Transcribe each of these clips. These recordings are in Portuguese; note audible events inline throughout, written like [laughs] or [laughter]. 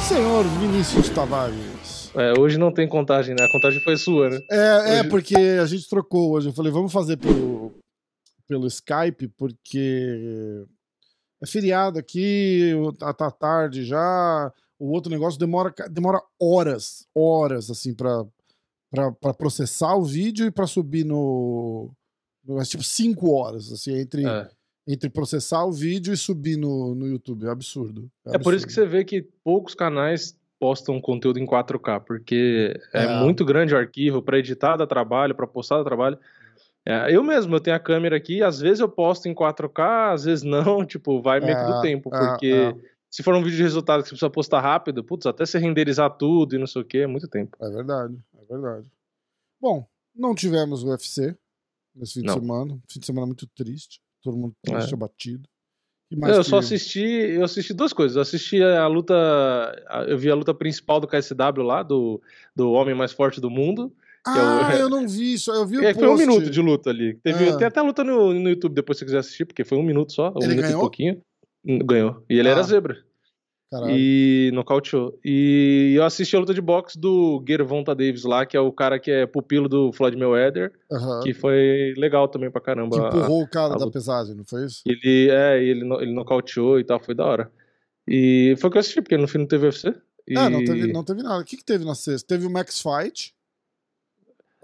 Senhor Vinícius Tavares. É, hoje não tem contagem, né? A contagem foi sua, né? É, é Hoje- porque a gente trocou hoje. Eu falei, vamos fazer pelo, pelo Skype, porque é feriado aqui, tá, tá tarde já. O outro negócio demora, demora horas, horas, assim, pra, pra, pra processar o vídeo e pra subir no. no- é tipo, cinco horas, assim, entre, É. entre processar o vídeo e subir no, no YouTube. É absurdo. É por isso que você vê que poucos canais postam conteúdo em 4K, porque é, É. muito grande o arquivo para editar dá trabalho, para postar dá trabalho. É, eu mesmo, eu tenho a câmera aqui, às vezes eu posto em 4K, às vezes não, [laughs] tipo, vai meio que do É, tempo, é, porque é. se for um vídeo de resultado que você precisa postar rápido, putz, até você renderizar tudo e não sei o que, é muito tempo. É verdade, é verdade. Bom, não tivemos o UFC nesse fim Não. de semana. Fim de semana muito triste. Todo mundo triste, É. abatido. Mais eu que- só assisti, eu assisti duas coisas. Eu assisti a luta, eu vi a luta principal do KSW lá, do, do homem mais forte do mundo. é o- Ah, [laughs] eu não vi isso. Eu vi o É, foi um minuto de luta ali. Teve, Ah. Tem até luta no, no YouTube depois se você quiser assistir, porque foi um minuto só, um Ele minuto ganhou? e pouquinho. Ganhou. E ele Ah. era zebra. Caralho. E nocauteou. E eu assisti a luta de boxe do Gervonta Davis lá, que é o cara que é pupilo do Floyd Mayweather, Aham. que foi legal também pra caramba. Que empurrou o cara a da pesagem, não foi isso? Ele, é, ele, ele nocauteou e tal, foi da hora. E foi o que eu assisti, porque no fim não teve UFC. E... Ah, não teve, não teve nada. O que, que teve na sexta? Teve o Max Fight.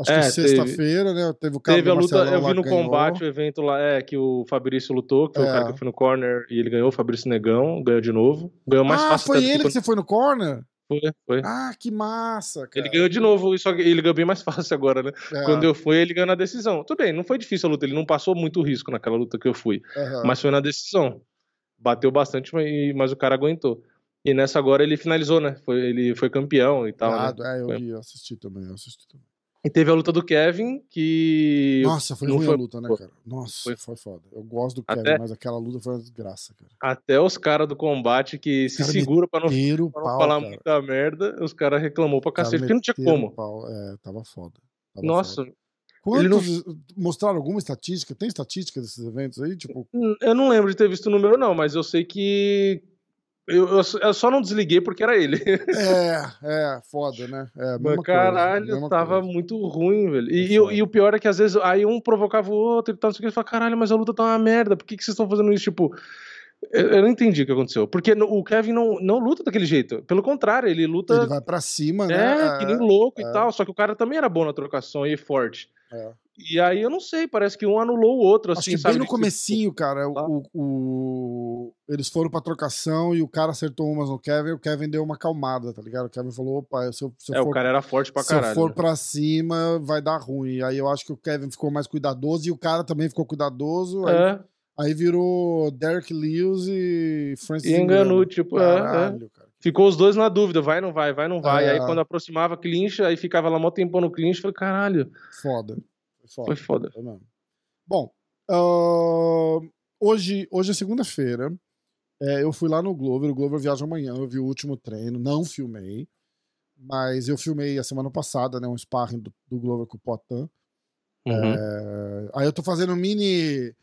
Acho É, que sexta-feira, né? Teve o cara Teve a luta, eu vi no ganhou. combate o evento lá, é, que o Fabrício lutou, que foi É. o cara que foi no corner e ele ganhou, o Fabrício Negão, ganhou de novo. Ganhou mais ah, fácil foi até do ele que quando você foi no corner? foi, foi. Ah, que massa, cara. Ele ganhou de novo, só ele ganhou bem mais [laughs] fácil agora, né? É, Quando eu fui, ele ganhou na decisão. Tudo bem, não foi difícil a luta, ele não passou muito risco naquela luta que eu fui, aham. mas foi na decisão. Bateu bastante, mas, o cara aguentou. E nessa agora ele finalizou, né? Foi, ele foi campeão e tal, né? Irado. É, eu Foi. vi, eu assisti também, eu assisti também. E teve a luta do Kevin, que. Nossa, foi ruim foi- a luta, né, cara? Nossa, foi, Foi- foda. Eu gosto do Kevin, Até- mas aquela luta foi uma desgraça, cara. Até os caras do combate que se segura pra não, pra não falar cara. muita merda, os caras reclamou pra cacete, porque não tinha como. pau. É, tava foda. Tava Nossa, foda. Quantos, não- Mostraram alguma estatística? Tem estatística desses eventos aí? Tipo, Eu não lembro de ter visto o número, não, mas eu sei que. Eu, eu só- eu só não desliguei porque era ele. [laughs] é, é, foda, né? É, Mas, coisa, caralho, mesma tava coisa. muito ruim, velho. E, e e o pior é que às vezes aí um provocava o outro e tal, não sei o que. Ele fala, caralho, mas a luta tá uma merda, por que, que vocês estão fazendo isso? Tipo, eu, não entendi o que aconteceu. Porque o Kevin não, não luta daquele jeito. Pelo contrário, ele luta. Ele vai pra cima, né? É, que nem louco é. e tal. Só que o cara também era bom na trocação e forte. É. E aí eu não sei, parece que um anulou o outro, Acho assim, que sabe? bem no comecinho, cara, Lá. o, o- eles foram pra trocação e o cara acertou umas no Kevin e o Kevin deu uma acalmada, tá ligado? O Kevin falou, opa, se eu, se eu É, for, o cara era forte pra se eu caralho. for né? pra cima, vai dar ruim. Aí eu acho que o Kevin ficou mais cuidadoso e o cara também ficou cuidadoso. Aí, É, aí virou Derek Lewis e Francis e enganou, tipo, é, é. Caralho, cara. Ficou os dois na dúvida, vai, não vai, vai, não vai. É. Aí quando aproximava clinch, aí ficava lá mó tempão no clinch, falei, caralho, Foda. Foda. foi foda. Foi mesmo. Bom, ahn, hoje, hoje é segunda-feira. É, eu fui lá no Glover, o Glover viaja amanhã, eu vi o último treino, não filmei, mas eu filmei a semana passada, né, um sparring do, do Glover com o Potan. Uhum. É, aí eu tô fazendo um mini,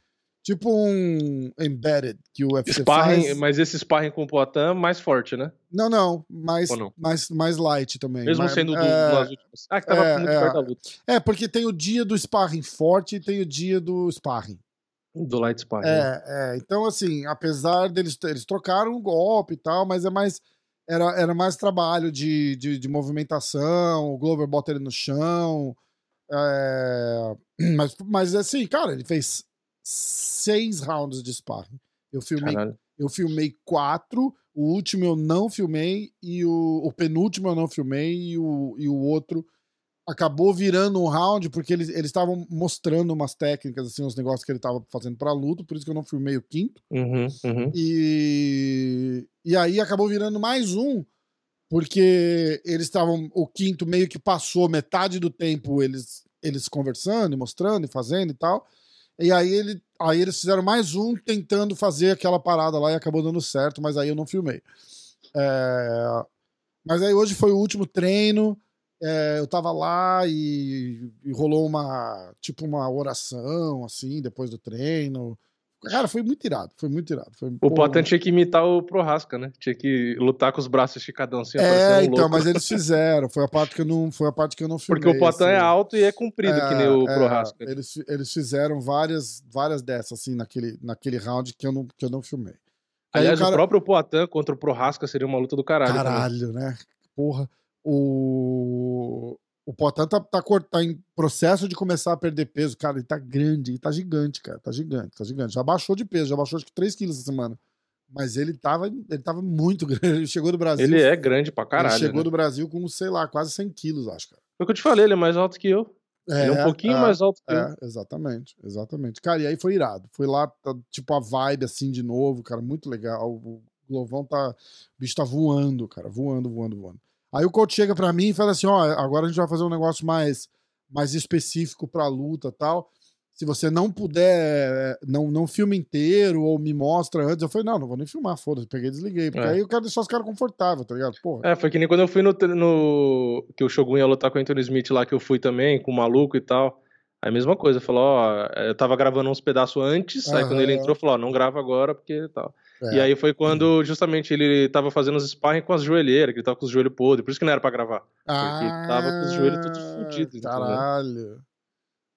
tipo um embedded que o UFC Sparring, faz. mas esse sparring com o Poitin mais forte, né? Não, não, mais, não? mais, mais light também. Mesmo mas- sendo do, é, nas últimas. Ah, que tava é, muito é. perto da luta. é, porque tem o dia do sparring forte e tem o dia do sparring. Do light sparring. né? É, é, então assim, apesar deles eles trocaram o golpe e tal, mas é mais era, era mais trabalho de, de, de movimentação, o Glover bota ele no chão. é, [clears throat] mas, mas assim, cara, ele fez seis rounds de sparring. Eu filmei, Caralho. eu filmei quatro, o último eu não filmei, e o, o penúltimo eu não filmei, e o, e o outro acabou virando um round, porque eles eles estavam mostrando umas técnicas, assim, uns negócios que ele estava fazendo pra luta, por isso que eu não filmei o quinto. Uhum, uhum. E, e aí acabou virando mais um, porque eles estavam. O quinto meio que passou metade do tempo eles, eles conversando e mostrando e fazendo e tal. E aí, ele, aí eles fizeram mais um tentando fazer aquela parada lá e acabou dando certo, mas aí eu não filmei. É, mas aí hoje foi o último treino. É, eu tava lá e, e, rolou uma, tipo, uma oração, assim, depois do treino. Cara, foi muito irado, foi muito irado. Foi, o Potan tinha que imitar o Prohasca, né? Tinha que lutar com os braços esticadão assim, É, um então, louco. mas eles [laughs] fizeram. Foi a parte que eu não, foi a parte que eu não filmei. Porque o Potan assim. é alto e é comprido, é, que nem o é, Prohasca. Eles, eles fizeram várias, várias dessas, assim, naquele, naquele round que eu não, que eu não filmei. Aliás, o, cara... o próprio Poatan contra o Prohasca seria uma luta do caralho. Caralho, também. né? Porra. O, o Potan tá, tá, tá, em processo de começar a perder peso. Cara, ele tá grande, ele tá gigante, cara. Tá gigante, tá gigante. Já baixou de peso, já baixou acho que 3 quilos essa semana. Mas ele tava, ele tava muito [laughs] grande. Ele chegou do Brasil. Ele é grande pra caralho. Ele chegou né? do Brasil com, sei lá, quase 100 quilos, acho, cara. Foi o que eu te falei, ele é mais alto que eu. É, ele é um pouquinho é, mais alto que é, eu. Exatamente, exatamente. Cara, e aí foi irado. Foi lá, tá, tipo, a vibe assim de novo, cara, muito legal. O Glovão tá. O bicho tá voando, cara, voando, voando, voando. Aí o coach chega para mim e fala assim: ó, agora a gente vai fazer um negócio mais, mais específico pra luta tal. Se você não puder, não, não filme inteiro ou me mostra antes. Eu falei: não, não vou nem filmar, foda-se. Peguei e desliguei. Porque é. aí eu quero deixar os caras confortáveis, tá ligado? Porra. É, foi que nem quando eu fui no, no. Que o Shogun ia lutar com o Anthony Smith lá, que eu fui também, com o maluco e tal. Aí a mesma coisa, falou, ó, eu tava gravando uns pedaços antes, uhum. aí quando ele entrou, falou, ó, não grava agora porque tal. É. E aí foi quando justamente ele tava fazendo os sparring com as joelheiras, que ele tava com os joelhos podres, por isso que não era pra gravar. Ah, porque tava com os joelhos tudo fodidos. Caralho.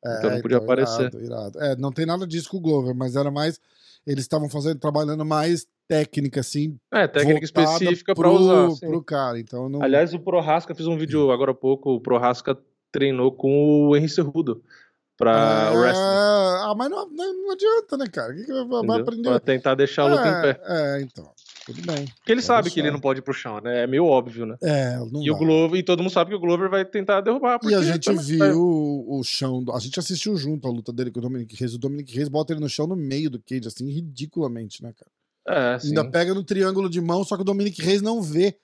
É, então não podia então, aparecer. Irado, irado. É, não tem nada disso com o Glover, mas era mais. Eles estavam fazendo, trabalhando mais técnica, assim. É, técnica específica para usar. Sim. Pro cara, então não... Aliás, o Prohasca fez um vídeo agora há pouco. O Prohasca treinou com o Henry Cerrudo pra é... wrestling. Ah, mas não, não, adianta, né, cara? O que, que vai, vai aprender? Pra tentar deixar a luta é, em pé. É, então. Tudo bem. Porque ele sabe deixar. que ele não pode ir pro chão, né? É meio óbvio, né? É, não e, o Glover, e todo mundo sabe que o Glover vai tentar derrubar. E a gente viu o, o chão. A gente assistiu junto a luta dele com o Dominic Reis. O Dominic Reis bota ele no chão no meio do cage, assim, ridiculamente, né, cara? É, sim. Ainda pega no triângulo de mão, só que o Dominic Reis não vê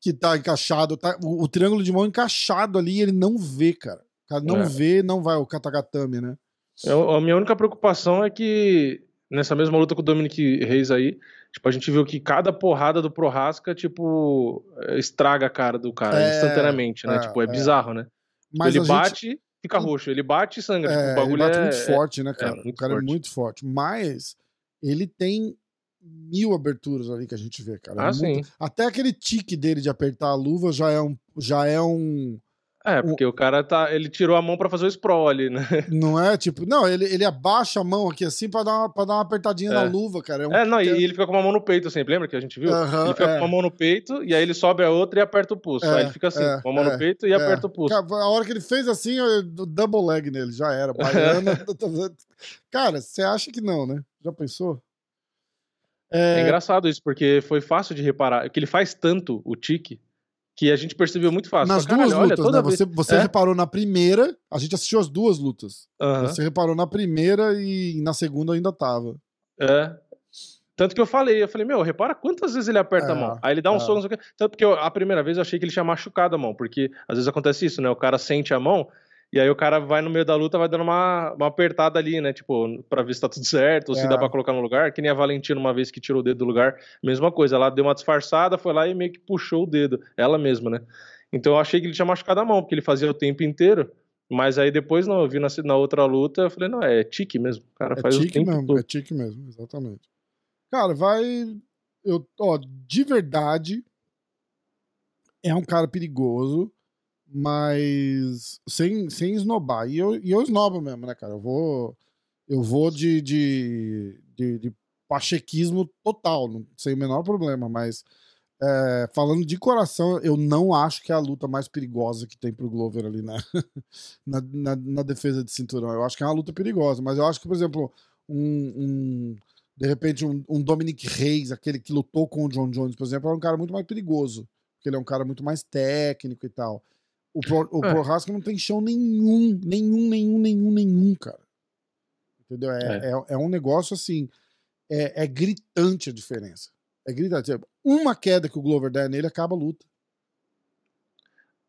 que tá encaixado. Tá, o, o triângulo de mão encaixado ali, ele não vê, cara. Não é. vê, não vai o Katagatame, né? Eu, a minha única preocupação é que nessa mesma luta com o Dominic Reis aí, tipo, a gente viu que cada porrada do Prohasca, tipo, estraga a cara do cara é, instantaneamente, né? É, tipo, é, é. bizarro, né? Tipo, Mas ele bate, gente... fica roxo. Ele bate e sangra. Tipo, o bagulho ele bate é, muito forte, né, cara? o cara é forte. é muito forte. Mas ele tem mil aberturas ali que a gente vê, cara. Ah, muito... sim. Até aquele tique dele de apertar a luva já é um, já é um é, porque o, o cara tá. Ele tirou a mão para fazer o sprawl ali, né? [laughs] Não é? Tipo, não, ele, ele abaixa a mão aqui assim pra dar uma, pra dar uma apertadinha é. na luva, cara. É, um... é não, e, e, ele fica com uma mão no peito sempre, lembra que a gente viu? Uh -huh, ele fica é. com uma mão no peito e aí ele sobe a outra e aperta o pulso. aí ele fica assim, é, com a mão no é, peito e aperta o pulso. Cara, a hora que ele fez assim, double leg nele, já era. [laughs] Baiana. cara, você acha que não, né? Já pensou? É... é engraçado isso, porque foi fácil de reparar. Que ele faz tanto o tique que a gente percebeu muito fácil. Nas duas lutas, olha, né? Vez... Você, você é? reparou na primeira, a gente assistiu as duas lutas. Uhum. Você reparou na primeira e na segunda ainda tava. É. Tanto que eu falei, eu falei, meu, repara quantas vezes ele aperta é, a mão. Aí ele dá um é. soco, não sei o quê. Tanto porque eu, a primeira vez eu achei que ele tinha machucado a mão, porque às vezes acontece isso, né? O cara sente a mão, e aí o cara vai no meio da luta, vai dando uma, uma apertada ali, né? Tipo, pra ver se tá tudo certo, ou se dá é. pra colocar no lugar. Que nem a Valentina, uma vez que tirou o dedo do lugar, mesma coisa. Ela deu uma disfarçada, foi lá e meio que puxou o dedo. Ela mesma, né? Então eu achei que ele tinha machucado a mão, porque ele fazia o tempo inteiro. Mas aí depois, não, eu vi na, na outra luta, eu falei, não, é tique mesmo. O cara é faz tique o tempo mesmo, todo. É tique mesmo, exatamente. Cara, vai... Eu, ó, de verdade, é um cara perigoso mas sem, sem esnobar. E eu, e eu esnobo mesmo, né, cara? Eu vou, eu vou de, de, de, de pachequismo total, sem o menor problema, mas é, falando de coração, eu não acho que é a luta mais perigosa que tem pro Glover ali na, [laughs] na, na, na, defesa de cinturão. Eu acho que é uma luta perigosa, mas eu acho que, por exemplo, um, um de repente, um, um Dominic Reis, aquele que lutou com o John Jones, por exemplo, é um cara muito mais perigoso, porque ele é um cara muito mais técnico e tal. O, Pro, o é. Prohaska não tem chão nenhum, nenhum, nenhum, nenhum, nenhum, cara. Entendeu? É, é. é, é um negócio assim. É, é, gritante a diferença. É gritante. Uma queda que o Glover der nele acaba a luta.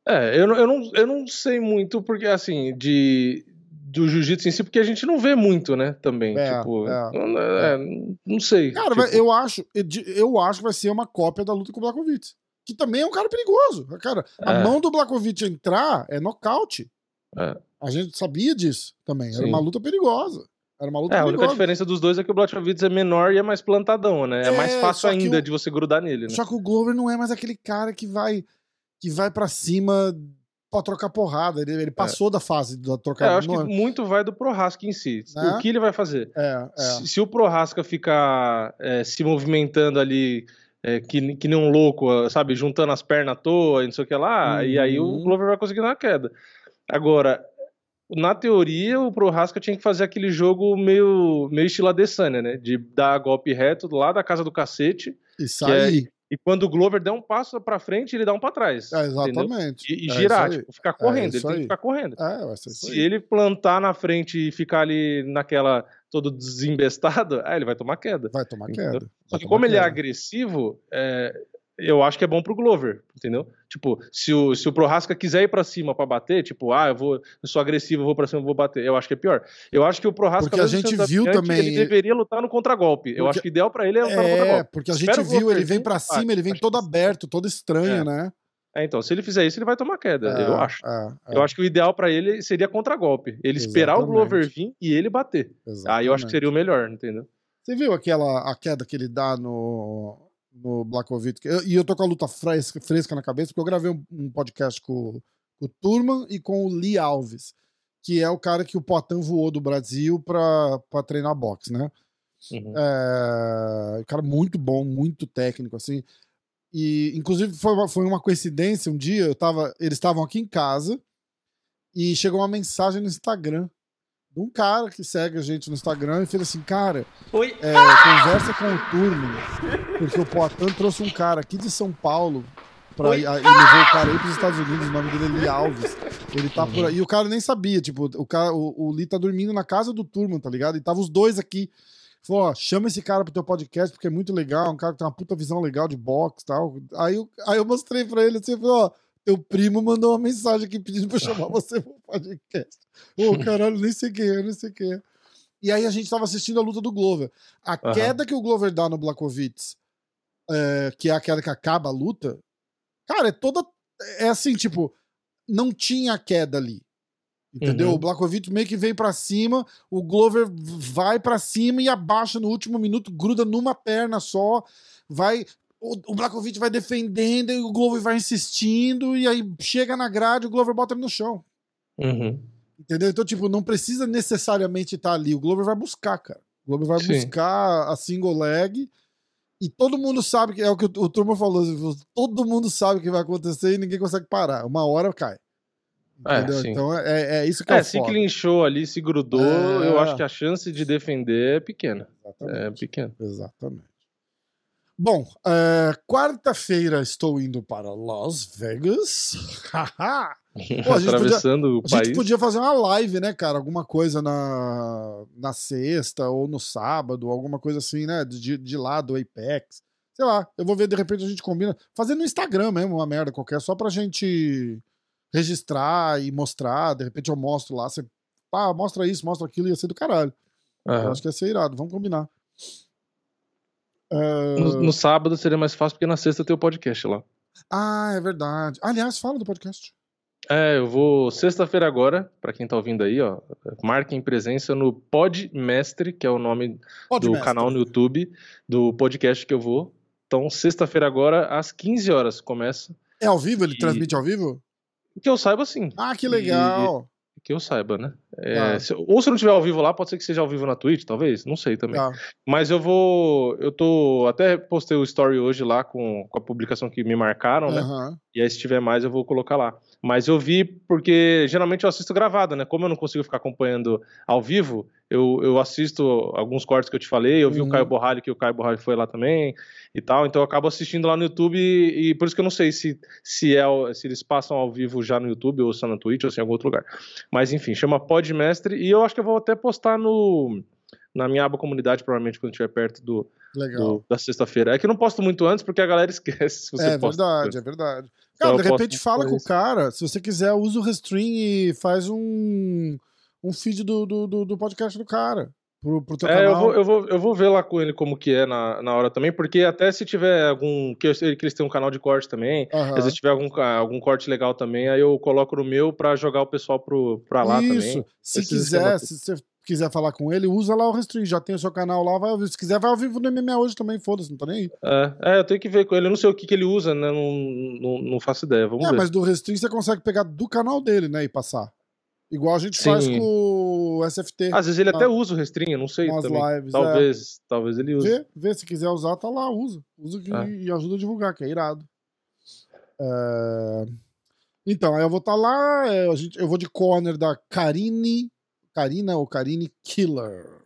É, eu não, eu não, eu não sei muito, porque assim, de, do jiu-jitsu em si, porque a gente não vê muito, né, também, é, tipo, é, não, é, é. não sei. Cara, tipo... eu acho, eu acho que vai ser uma cópia da luta com o Blackovic. Que também é um cara perigoso. Cara, a é. mão do Blakovic entrar é nocaute. É. A gente sabia disso também. Era Sim. uma luta perigosa. Era uma luta é, perigosa. a única diferença dos dois é que o Blachowicz é menor e é mais plantadão, né? É, é mais fácil ainda o... de você grudar nele, né? Só que o Glover não é mais aquele cara que vai que vai para cima pra trocar porrada. Ele, ele é. passou da fase da trocar. É, eu acho que muito vai do Prohaska em si. O né? que ele vai fazer? É, é. Se, se, o Prohaska ficar se movimentando ali é, que, que nem um louco, sabe, juntando as pernas à toa e não sei o que lá, uhum. e aí o uhum. Glover vai conseguir dar uma queda. Agora, na teoria, o Prohaska tinha que fazer aquele jogo meio, meio estilo Adesanya, né? De dar golpe reto lá da casa do cacete. E sair. É, e quando o Glover der um passo para frente, ele dá um para trás. É, exatamente. E, e é girar, tipo, ficar correndo. É ele tem que ficar correndo. É, Se ele plantar na frente e ficar ali naquela todo desembestado, aí ele vai tomar queda. Vai tomar queda. Só que como queda. ele é agressivo, é, eu acho que é bom pro Glover, entendeu? Tipo, se o, se o Prohaska quiser ir para cima para bater, tipo, ah, eu vou, eu sou agressivo, eu vou para cima, eu vou bater. Eu acho que é pior. Eu acho que o Prohaska porque a gente viu também ele deveria lutar no contragolpe. Porque... Eu acho que o ideal para ele é lutar é, no contragolpe. porque a gente Espero viu, ele vem para cima, ele vem todo aberto, todo estranho, é. né? É, então, se ele fizer isso, ele vai tomar queda, é, eu acho. É, é. Eu acho que o ideal para ele seria contragolpe. Ele Exatamente. esperar o Glover vir e ele bater. Exatamente. Aí eu acho que seria o melhor, entendeu? Você viu aquela a queda que ele dá no, no Blackovic. E eu tô com a luta fresca, fresca na cabeça, porque eu gravei um, um podcast com, com, o Turman e com o Lee Alves, que é o cara que o Poitin voou do Brasil pra, pra treinar boxe, né? Uhum. É, cara muito bom, muito técnico, assim. E, inclusive, foi uma, foi uma coincidência. Um dia eu tava, eles estavam aqui em casa e chegou uma mensagem no Instagram de um cara que segue a gente no Instagram e fez assim, cara, é, conversa com o turno, porque o Poitin trouxe um cara aqui de São Paulo pra, e levou o cara aí pros Estados Unidos, o nome dele é Lee Alves. Ele tá por aí. E o cara nem sabia, tipo, o, cara, o, o Lee tá dormindo na casa do Turman, tá ligado? E tava os dois aqui. Falou, ó, chama esse cara pro teu podcast, porque é muito legal, um cara que tem uma puta visão legal de boxe e tal. Aí, eu, aí eu mostrei pra ele assim, falou, ó, teu primo mandou uma mensagem aqui pedindo pra chamar você pro podcast. Ô, oh, [laughs] caralho, nem sei quem é, nem sei quem é. E aí a gente tava assistindo a luta do Glover. A uhum. queda que o Glover dá no Blackovitz, é, que é a queda que acaba a luta, cara, é toda. É assim, tipo, não tinha queda ali. Entendeu? Uhum. O Blackovitz meio que vem para cima, o Glover vai para cima e abaixa no último minuto, gruda numa perna só, vai o, o Blakovic vai defendendo e o Glover vai insistindo, e aí chega na grade, o Glover bota ele no chão. Uhum. Entendeu? Então, tipo, não precisa necessariamente estar ali. O Glover vai buscar, cara. O Glover vai Sim. buscar a single leg. E todo mundo sabe que é o que o, o Turma falou. Todo mundo sabe o que vai acontecer e ninguém consegue parar. Uma hora cai. É, então é, é, isso que é, é se clinchou ali, se grudou, é... eu acho que a chance de defender é pequena. Exatamente. É pequena. Exatamente. Bom, uh, quarta-feira estou indo para Las Vegas. [laughs] Pô, a gente Atravessando podia, o país. A gente podia fazer uma live, né, cara? Alguma coisa na, na sexta ou no sábado, alguma coisa assim, né? De, de lá do Apex. Sei lá, eu vou ver, de repente a gente combina. Fazer no Instagram mesmo, uma merda qualquer, só pra gente registrar e mostrar. De repente eu mostro lá. Você, ah, mostra isso, mostra aquilo, ia ser do caralho. Uhum. Eu acho que ia ser irado. Vamos combinar. Uh... No, no, sábado seria mais fácil, porque na sexta tem o podcast lá. Ah, é verdade. Aliás, fala do podcast. É, eu vou sexta-feira agora, para quem tá ouvindo aí, ó, marquem presença no Podmestre, que é o nome do canal no YouTube do podcast que eu vou. Então, sexta-feira agora, às 15 horas, começa. É ao vivo? Ele e... transmite ao vivo? Que eu saiba, sim. Ah, que legal! Que eu saiba, né? É, ah. se, ou se não tiver ao vivo lá, pode ser que seja ao vivo na Twitch, talvez, não sei também. Ah. Mas eu vou. Eu tô. Até postei o story hoje lá com, com a publicação que me marcaram, né? E aí, se tiver mais, eu vou colocar lá. Mas eu vi porque geralmente eu assisto gravado, né? Como eu não consigo ficar acompanhando ao vivo, eu, eu assisto alguns cortes que eu te falei. Eu vi uhum. o Caio Borralho, que o Caio Borralho foi lá também e tal. Então eu acabo assistindo lá no YouTube e, e por isso que eu não sei se, se, é, se eles passam ao vivo já no YouTube ou só na Twitch ou se em algum outro lugar. Mas enfim, chama Podmestre e eu acho que eu vou até postar no na minha aba comunidade, provavelmente quando estiver perto do, do da sexta-feira. É que eu não posto muito antes porque a galera esquece. é verdade, é verdade. Cara, então, de repente fala com o cara, se você quiser, usa o Restream e faz um, um feed do, do, do podcast do cara. Pro, pro teu é, canal. Eu vou, eu, vou, eu vou ver lá com ele como que é na, na hora também, porque até se tiver algum. Que eu sei que eles têm um canal de corte também. Uhum. Vezes tiver algum, algum corte legal também, aí eu coloco no meu pra jogar o pessoal pro, pra lá Isso. também. Se Esse quiser, se você quiser falar com ele, usa lá o Restring. Já tem o seu canal lá, vai ouvir. Se quiser, vai ao vivo no MMA hoje também, foda-se, não tá nem aí. É, é, eu tenho que ver com ele. Eu não sei o que, que ele usa, né? Não, não, não faço ideia. Vamos é, ver. mas do Restring você consegue pegar do canal dele, né? E passar. Igual a gente Sim. faz com o SFT. Às vezes ele na, até usa o Restring, não sei. Nas também. lives. Talvez, é. talvez ele use. Vê, vê, se quiser usar, tá lá, usa. Usa que, é. e ajuda a divulgar, que é irado. É... Então, aí eu vou estar tá lá, é, eu vou de corner da Karine Karina ou Karine Killer.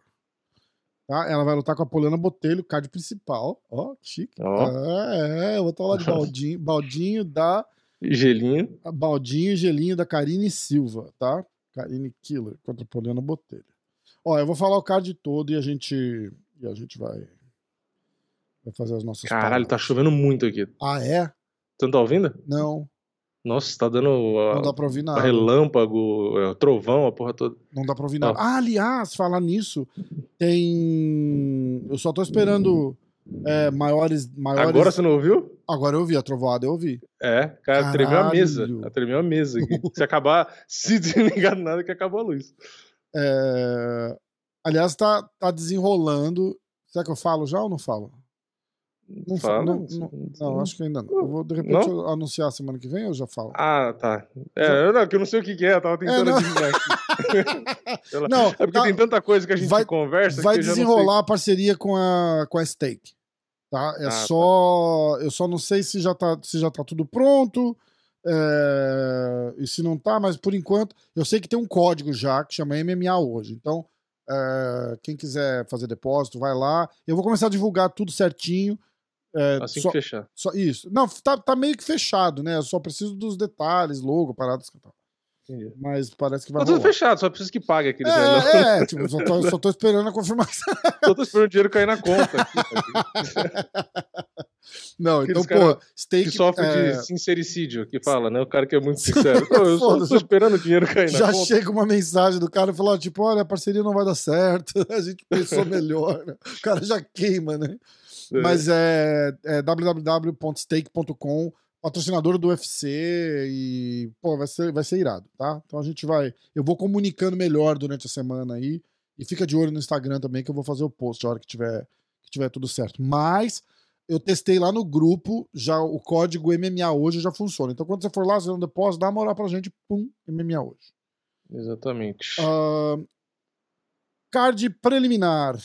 Tá? Ela vai lutar com a Poliana Botelho, card principal. Ó, que chique. Oh. é, eu vou estar lá de baldinho, baldinho da. [laughs] Gelinho. Baldinho e gelinho da Karine Silva, tá? Karine Killer contra Poliana Botelho. Ó, eu vou falar o card todo e a gente. E a gente vai. Vai fazer as nossas. Caralho, palavras. tá chovendo muito aqui. Ah, é? Você não tá ouvindo? Não. Nossa, tá dando. não dá pra ouvir nada. Relâmpago, é, trovão, a porra toda. Não dá pra ouvir nada. Ah, aliás, falar nisso, tem. Eu só tô esperando é, maiores, maiores. Agora você não ouviu? Agora eu ouvi, a trovoada eu ouvi. É, cara, Caralho. tremeu a mesa. Tremeu a mesa aqui. [laughs] se acabar, se desligar nada, que acabou a luz. É... Aliás, tá, tá desenrolando. Será que eu falo já ou não falo? Não, Fala, não, não, não, acho que ainda não. Eu vou, de repente, não? anunciar semana que vem ou já falo? Ah, tá. É, eu não, eu não sei o que, que é, eu tava tentando é, aqui. [laughs] não, é porque tá, tem tanta coisa que a gente vai, conversa. Vai desenrolar a parceria com a, com a Stake. Tá? É ah, só. Tá. Eu só não sei se já tá, se já tá tudo pronto. É, e se não tá, mas por enquanto, eu sei que tem um código já que chama MMA hoje. Então, é, quem quiser fazer depósito, vai lá. Eu vou começar a divulgar tudo certinho. É, assim só, que fechar. Só, isso. Não, tá, tá meio que fechado, né? Eu só preciso dos detalhes, logo, paradas que tal. Mas parece que vai. Tá tudo fechado, só preciso que pague aquele. É, é tipo, só tô, só tô esperando a confirmação. [laughs] só tô esperando o dinheiro cair na conta. [laughs] Não, então, pô, steak. Que sofre é... de sincericídio, que fala, né? O cara que é muito [laughs] sincero. eu só tô esperando o dinheiro cair na já conta. Já chega uma mensagem do cara e fala, tipo, olha, a parceria não vai dar certo, a gente pensou melhor. Né? O cara já queima, né? É. Mas é, é www.stake.com, patrocinador do UFC e, pô, vai ser, vai ser irado, tá? Então a gente vai. Eu vou comunicando melhor durante a semana aí. E fica de olho no Instagram também, que eu vou fazer o post a hora que tiver, que tiver tudo certo. Mas eu testei lá no grupo, já o código MMA hoje já funciona. Então quando você for lá, fazer um depósito, dá uma moral pra gente, pum, MMA hoje. Exatamente. Uh, card preliminar.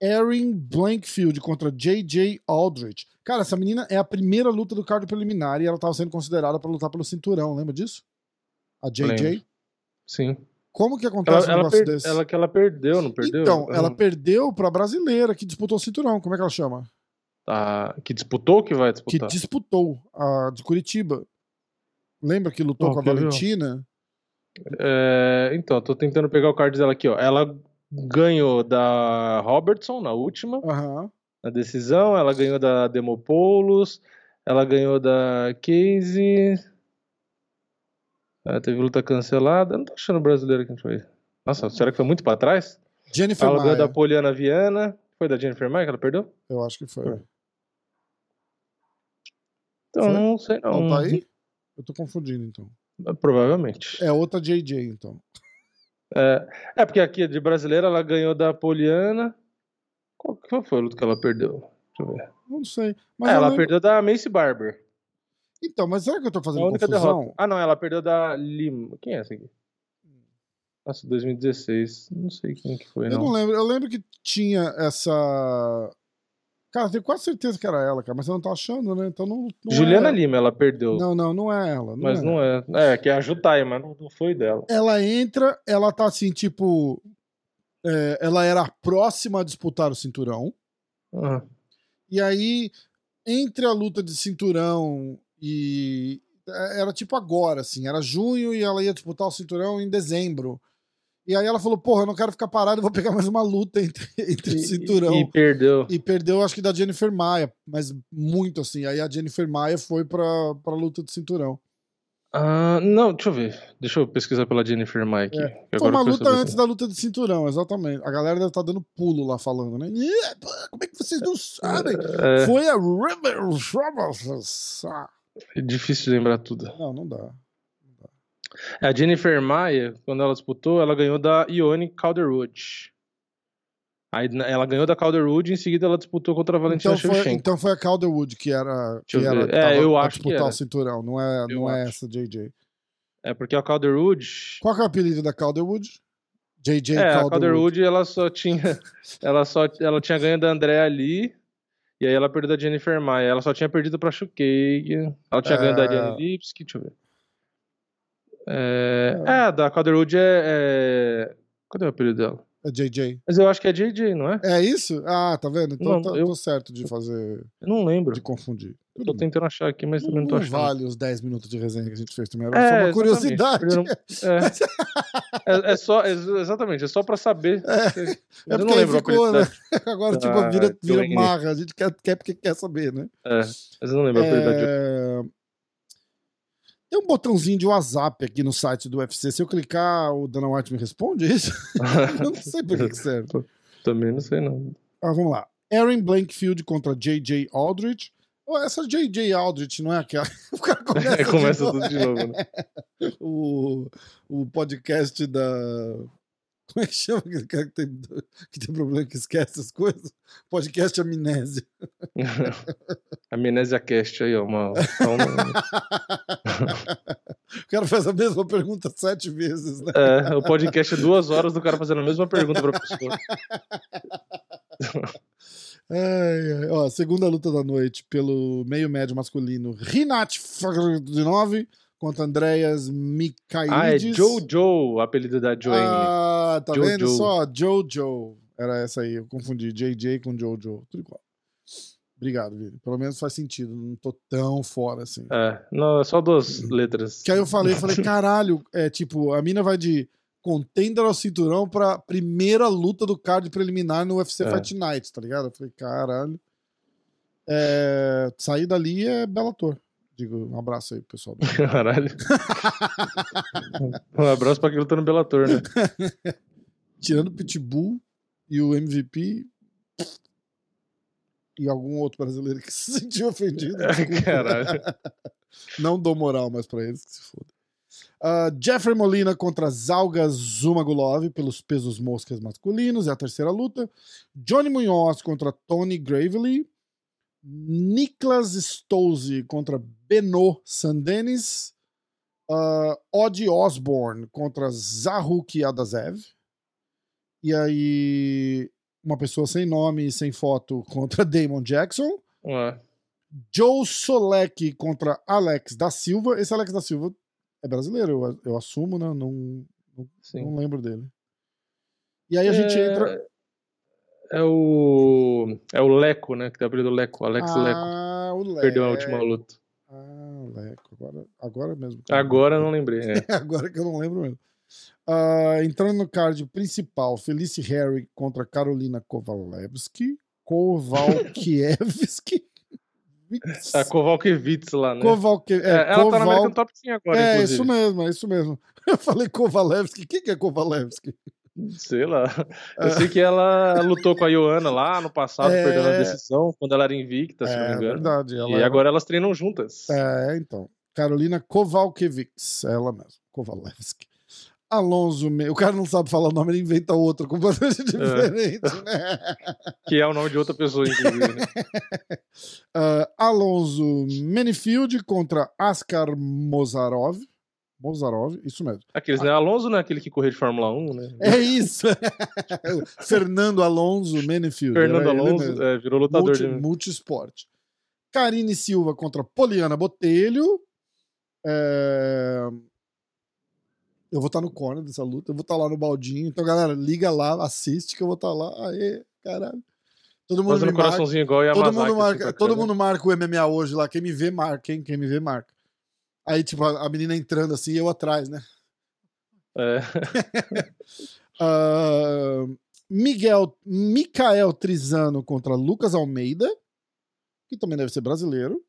Erin Blankfield contra J.J. Aldrich. Cara, essa menina é a primeira luta do card preliminar e ela estava sendo considerada para lutar pelo cinturão, lembra disso? A J.J. Sim. Como que acontece ela, um negócio desse? Ela que ela perdeu, não perdeu? Então, ela não... perdeu pra brasileira que disputou o cinturão. Como é que ela chama? Ah, que disputou ou que vai disputar? Que disputou, a de Curitiba. Lembra que lutou oh, com a Valentina? É, então, tô tentando pegar o card dela aqui, ó. Ela ganhou da Robertson na última, uhum. na decisão. Ela ganhou da Demopoulos. Ela ganhou da Casey. Ela teve luta cancelada. não tô achando brasileiro que a gente foi. Nossa, será que foi muito pra trás? Jennifer Ela ganhou da Poliana Viana. Foi da Jennifer Maia que ela perdeu? Eu acho que foi. Então, foi? não sei não. Não tá aí? Eu tô confundindo então. Provavelmente. É outra JJ, então. É, é, porque aqui de brasileira ela ganhou da Poliana. Qual foi a luta que ela perdeu? Deixa eu ver. Não sei. É, ela lembro... perdeu da Macy Barber. Então, mas será que eu tô fazendo a única confusão? Derrota. Ah, não, ela perdeu da Lima. Quem é essa aqui? Nossa, 2016. Não sei quem que foi, não. Eu não lembro. Eu lembro que tinha essa Cara, tenho quase certeza que era ela, cara, mas eu não tô achando, né? Então não. não Juliana é... Lima, ela perdeu. Não, não, não é ela. Não mas é. não é. É, que é a Jutai, mas não, não foi dela. Ela entra, ela tá assim, tipo. É, ela era próxima a disputar o cinturão. Uhum. E aí, entre a luta de cinturão e. É, era tipo agora, assim, era junho e ela ia disputar o cinturão em dezembro. E aí ela falou, porra, eu não quero ficar parado, eu vou pegar mais uma luta entre, [laughs] entre o cinturão. E, perdeu. E perdeu, acho que da Jennifer Maia, mas muito assim. Aí a Jennifer Maia foi pra, pra luta do cinturão. Uh, não, deixa eu ver. Deixa eu pesquisar pela Jennifer Mike. É. Foi uma luta antes da luta de cinturão, exatamente. A galera deve estar tá dando pulo lá falando, né? Como é que vocês não sabem? É... Foi a River É difícil de lembrar tudo. Não, não dá. A Jennifer Maia, quando ela disputou, ela ganhou da Ione Calderwood. Aí ela ganhou da Calderwood e em seguida ela disputou contra a Valentina então foi, Então foi a Calderwood que era, que era é, eu acho disputar o cinturão, não é, não é essa JJ. É porque a Calderwood. Qual é o apelido da Calderwood? JJ é, Calderwood. a Calderwood ela só tinha [laughs] ela só ela tinha ganho da André ali e aí ela perdeu da Jennifer Maia. Ela só tinha perdido pra Shukei. Ela tinha é... ganho da Diane Lipski, deixa eu ver. É, é. é da Calderwood é, é. Cadê o apelido dela? É JJ. Mas eu acho que é JJ, não é? É isso? Ah, tá vendo? Então não, tá, eu... tô certo de fazer. Eu não lembro. De confundir. Eu tô tentando achar aqui, mas também não tô achando. vale os 10 minutos de resenha que a gente fez também. Era é, só uma curiosidade. Não... [laughs] É. é, é, só, exatamente, é só pra saber. É, é porque não ficou, né? [laughs] Agora, tipo, ah, vira, vira marra. A gente quer, quer porque quer saber, né? É, mas eu não lembro a é... Tem um botãozinho de WhatsApp aqui no site do UFC. Se eu clicar, o Dana White me responde é isso? [laughs] eu não sei por que serve. [laughs] Também não sei, não. Ah, vamos lá. Aaron Blankfield contra J.J. Aldrich. Essa J.J. Aldrich não é aquela. [laughs] O cara começa, é, começa tudo de novo, né? o, o podcast da. Como é que chama aquele cara que tem, que tem problema que esquece as coisas? Podcast Amnésia. [laughs] Amnésia Cast aí, ó. Uma, [laughs] o cara faz a mesma pergunta sete vezes, né? É, o podcast é duas horas do cara fazendo a mesma pergunta pra pessoa. [laughs] Ai, ai. Ó, segunda luta da noite pelo meio médio masculino, Rinat Fagradinov contra Andreas Mikhailides. Ah, é Jojo, o apelido da Joanne. Ah, tá Jojo. vendo só? Jojo. Era essa aí, eu confundi JJ com Jojo. Tudo igual. Obrigado, Vini. Pelo menos faz sentido. Não tô tão fora assim. É, não, é só duas letras. Que aí eu falei, falei, [laughs] caralho, é tipo, a mina vai de contender ao cinturão pra primeira luta do card preliminar no UFC é. Fight Night, tá ligado? Eu falei, caralho. É, sair dali é Bellator. Digo, um abraço aí, pessoal. [laughs] Caralho. um abraço pra quem luta no Bellator, né? [laughs] Tirando o Pitbull e o MVP e algum outro brasileiro que [laughs] se sentiu ofendido. Caralho. Não dou moral mais pra eles, que se foda. Uh, Jeffrey Molina contra Zalga Zumagulov pelos pesos moscas masculinos, é a terceira luta. Johnny Munhoz contra Tony Gravely. Niklas Stolze contra Beno Sandenis. Uh, Odd Osborne contra Zahuk Adazev. E aí, uma pessoa sem nome e sem foto contra [laughs] Damon Jackson. Ué. Joe Solek contra Alex da Silva. Esse Alex da Silva é brasileiro, eu, eu assumo, né? Não, não, não, lembro dele. E aí a é... gente entra. É o. É o Leco, né? Que tá abrindo o Leco, Alex ah, Leco. O Leco. Perdeu a última luta. O. Agora, agora mesmo. Agora eu não lembrei. É. [laughs] agora que eu não lembro mesmo. Uh, entrando no card principal, Felice Harry contra Carolina Kovalevski. Kovalkiewski. A [laughs] Kovalkiewicz lá, né? Kovalke... É, é, ela Koval... tá no American Top 100 agora, É, inclusive. isso mesmo, é isso mesmo. [laughs] Eu falei Kovalevski. Quem que é Kovalevski? Sei lá. Eu sei que ela lutou com a Ioana lá no passado, é... perdendo a decisão, quando ela era invicta, se é, não me é engano. verdade. e era... agora elas treinam juntas. É, então. Carolina Kovalkiewicz, ela mesmo. Kovalevski. Alonso, o cara não sabe falar o nome, ele inventa outro completamente é. diferente, é. né? [laughs] Que é o nome de outra pessoa, inclusive. Né? uh, [laughs] Alonso Menifield contra Askar Mozarov. Mozarov, isso mesmo. Aqueles, né? Alonso não é aquele que correu de Fórmula 1, né? É isso! [laughs] Fernando Alonso Menifield. Fernando Alonso é, virou lutador Multi, de... Multisport. Karine Silva contra Poliana Botelho. É... Eu vou estar no corner dessa luta, eu vou estar lá no baldinho. Então, galera, liga lá, assiste que eu vou estar lá. Aê, caralho. Todo mundo Fazendo coraçãozinho igual e todo mundo marca, Todo mundo marca o MMA hoje lá. Quem me vê, marca. Quem, quem me vê, marca. Aí, tipo, a, menina entrando assim e eu atrás, né? É. [laughs] uh, Miguel, Mikael Trizano contra Lucas Almeida, que também deve ser brasileiro.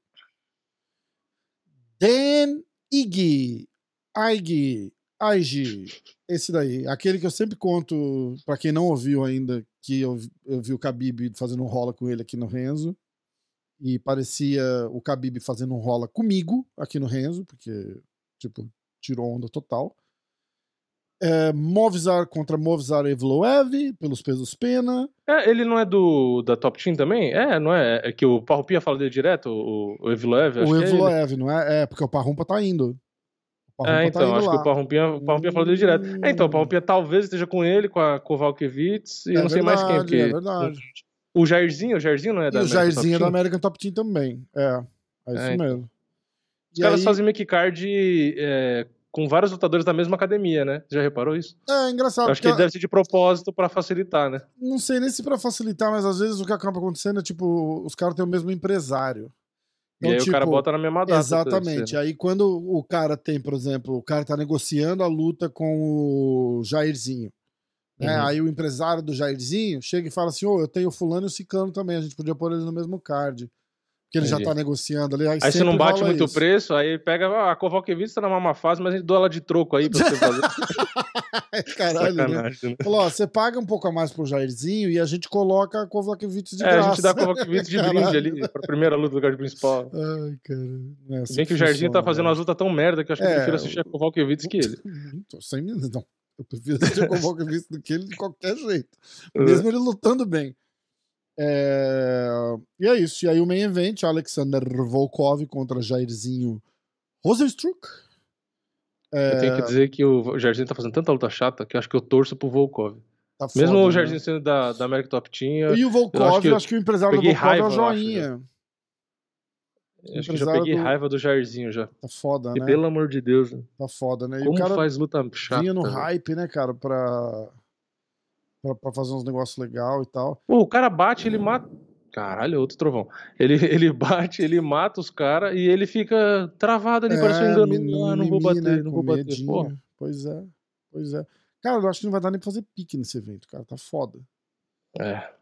Dan Ig, Aig, Aig, esse daí, aquele que eu sempre conto para quem não ouviu ainda, que eu, eu vi o Khabib fazendo um rola com ele aqui no Renzo, e parecia o Khabib fazendo um rola comigo aqui no Renzo, porque, tipo, tirou onda total. É, Movizar contra Movizar Evloev, pelos pesos pena. É, ele não é do da Top Team também? É, não é? É que o Parrupia fala dele direto, o, o Evloev? O Evloev, é não é? É, porque o Parrumpa tá indo. É, tá então, tá acho lá. que o Parrumpinha, o Parrumpinha falou dele direto. É, então, o Parrumpinha talvez esteja com ele, com a Kovalkiewicz, e é eu não sei mais quem. Porque... É verdade. O Jairzinho, o Jairzinho não é da e o Jairzinho é da American Top Team também. É, é isso é, mesmo. Os e caras aí... fazem make card é, com vários lutadores da mesma academia, né? Já reparou isso? É, engraçado. Eu acho que deve ser de propósito para facilitar, né? Não sei nem se para facilitar, mas às vezes o que acaba acontecendo é tipo, os caras têm o mesmo empresário. Então, e aí tipo, o cara tipo, bota na mesma data. Exatamente. Aí quando o cara tem, por exemplo, o cara tá negociando a luta com o Jairzinho. Né? Uhum. Aí o empresário do Jairzinho chega e fala assim: Ô, oh, eu tenho o fulano e o ciclano também, a gente podia pôr eles no mesmo card. Que ele Entendi. já tá negociando ali. Aí, aí você não bate muito o preço, aí pega ah, a Kovalkiewicz tá na má fase, mas a gente doa ela de troco aí pra você fazer. [laughs] Caralho, né? né? Falou, ó, você paga um pouco a mais pro Jairzinho e a gente coloca a Kovalkiewicz de é, graça. a gente dá a Kovalkiewicz de [laughs] brinde ali, pra primeira luta do card principal. Ai, cara. É Bem que, o Jairzinho tá fazendo uma luta tão merda que eu acho que é, eu prefiro assistir a Kovalkiewicz que ele. [laughs] Sem não. Eu prefiro a Kovalkiewicz do que ele de qualquer jeito. [laughs] Mesmo ele lutando bem. É... E é isso. E aí o main event, Alexander Volkov contra Jairzinho Rosenstruck. É... Eu tenho que dizer que o Jairzinho tá fazendo tanta luta chata que eu acho que eu torço pro Volkov. Tá foda, Mesmo o Jairzinho né? sendo da, da América Top Team. E o Volkov, eu acho que, eu acho que o empresário do Volkov raiva, é o Joinha. Acho, né? Acho que já peguei do... raiva do Jairzinho já. Tá foda, e né? pelo amor de Deus. Né? Tá foda, né? E Como o cara faz luta chata. Vinha no hype, né, cara, pra pra, fazer uns negócios legal e tal. Pô, o cara bate, ele mata. Caralho, outro trovão. Ele, [laughs] ele bate, ele mata os caras e ele fica travado ali, é, parece um engano. Ah, não vou bater, né, não vou bater. Pô. Pois é, pois é. Cara, eu acho que não vai dar nem pra fazer pique nesse evento, cara. Tá foda. É.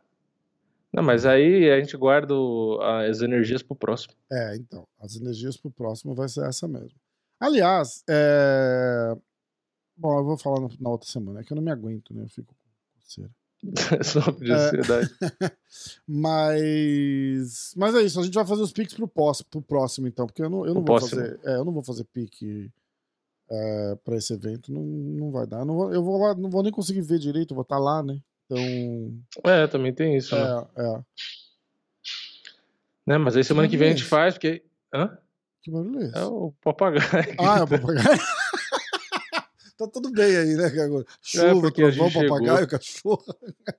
Não, mas aí a gente guarda as energias pro próximo. É, então. As energias pro próximo vai ser essa mesmo. Aliás, é... Bom, eu vou falar na outra semana, é que eu não me aguento, né? Eu fico terceira. [laughs] Só de é, ansiedade. [laughs] mas, mas é isso, a gente vai fazer os piques pro, próximo, pro próximo, então, porque eu não, eu não vou fazer. É, eu não vou fazer pique é, para esse evento, não, não vai dar. Eu, não vou, eu vou lá, não vou nem conseguir ver direito, vou estar tá lá, né? Então. É, também tem isso, é, né? É. Né, mas aí semana que vem a gente faz, porque. Hã? Que barulho é esse? É o papagaio. Ah, é o papagaio. [laughs] tá tudo bem aí, né? Agora, chuva, é trovão, papagaio, cachorro.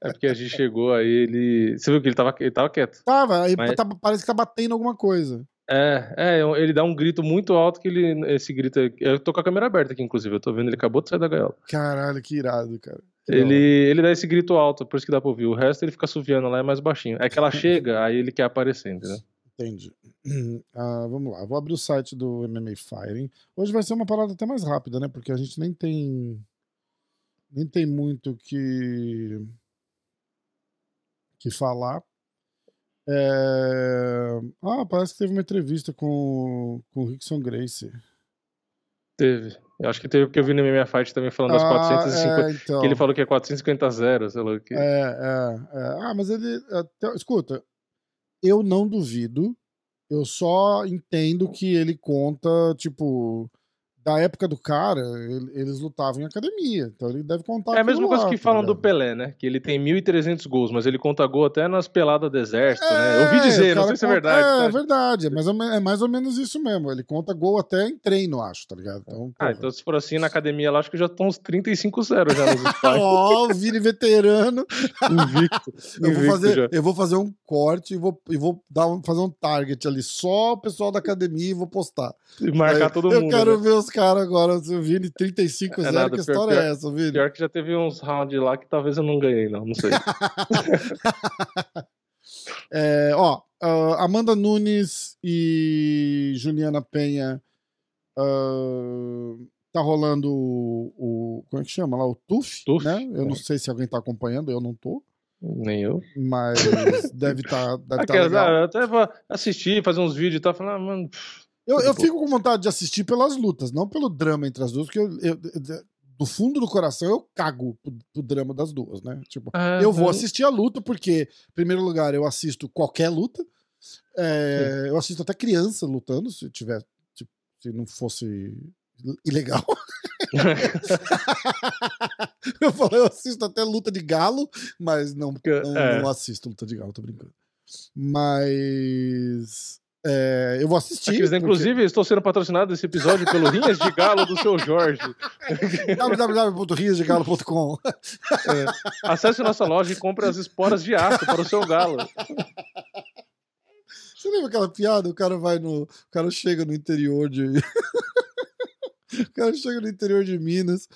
É porque a gente chegou aí, ele. Você viu que ele tava, ele tava quieto. Tava, aí mas... tá, parece que tá batendo alguma coisa. É, é, ele dá um grito muito alto que ele. Esse grito. Eu tô com a câmera aberta aqui, inclusive. Eu tô vendo, ele acabou de sair da gaiola. Caralho, que irado, cara. Ele, ele dá esse grito alto, por isso que dá pra ouvir. O resto ele fica suviando lá, é mais baixinho. É que ela [laughs] chega, aí ele quer aparecer, entendeu? Entendi. Uh, [clears throat] vamos lá, vou abrir o site do MMA Firing. Hoje vai ser uma parada até mais rápida, né? Porque a gente nem tem nem tem muito que que falar. É... Ah, parece que teve uma entrevista com, com o Rickson Gracie. Teve. Eu acho que teve porque eu vi no MMA Fight também falando das ah, 450. É, então. Que ele falou que é 450 0, sei lá o que. É, é, é. Ah, mas ele. Até... Escuta, eu não duvido. Eu só entendo que ele conta, tipo, da época do cara, eles lutavam em academia. Então ele deve contar. É a mesma coisa lá, que tá falam do Pelé, né? Que ele tem 1.300 gols, mas ele conta gol até nas peladas do exército, é, né? Eu ouvi é, dizer, não sei se é verdade. É, tá? é verdade, mas é mais ou menos isso mesmo. Ele conta gol até em treino, acho, tá ligado? Então, ah, então se for assim na academia lá, acho que já estão uns 35-0 já nos [laughs] Ó, o Vini veterano. Invicto. [laughs] eu, vou fazer, eu vou fazer um corte e vou, e vou dar fazer um target ali, só o pessoal da academia e vou postar. E marcar Aí, todo mundo. Eu quero né? ver os caras agora o Vini 35 0 é nada, que história pior, é essa, Vini? Pior que já teve uns rounds lá que talvez eu não ganhei, não, não sei. [laughs] é, ó, uh, Amanda Nunes e Juliana Penha uh, tá rolando o, o, como é que chama lá? O TUF, Tuf né? Eu é. não sei se alguém tá acompanhando, eu não tô. Nem eu. Mas deve estar. Tá, deve [laughs] tá legal. Eu até assistir, fazer uns vídeos e tal, falar, ah, mano, Eu, eu fico com vontade de assistir pelas lutas, não pelo drama entre as duas, porque eu, eu, do fundo do coração eu cago pro, pro drama das duas, né? Tipo, uhum. eu vou assistir a luta porque, em primeiro lugar, eu assisto qualquer luta. É, eu assisto até criança lutando, se tiver, tipo, se não fosse ilegal. [laughs] eu falei, eu assisto até luta de galo, mas não, não, é. não assisto luta de galo, tô brincando. Mas é, eu vou assistir. Aqui, porque... Inclusive, estou sendo patrocinado esse episódio pelo Rinhas de Galo do seu Jorge. www.riasdegalo.com é, Acesse nossa loja e compre as esporas de aço para o seu galo. Você lembra aquela piada? O cara vai no. O cara chega no interior de. [laughs] o cara chega no interior de Minas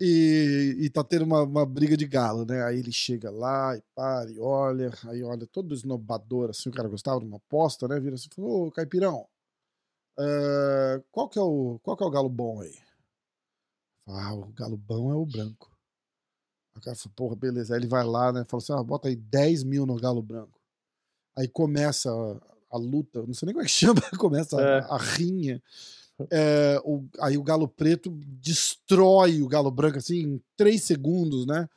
e, e tá tendo uma, uma briga de galo, né? Aí ele chega lá e para e olha, aí olha todo esnobador, assim, o cara gostava de uma aposta, né? Vira assim e falou, ô Caipirão, uh, qual, que é o, qual que é o galo bom aí? Ah, o galo bom é o branco. O cara falou, porra, beleza. Aí ele vai lá, né? Fala assim, ah, bota aí 10 mil no galo branco. Aí começa a, a luta, não sei nem como é que [laughs] chama, começa é. a, a rinha. É, o, aí o galo preto destrói o galo branco assim em três segundos, né?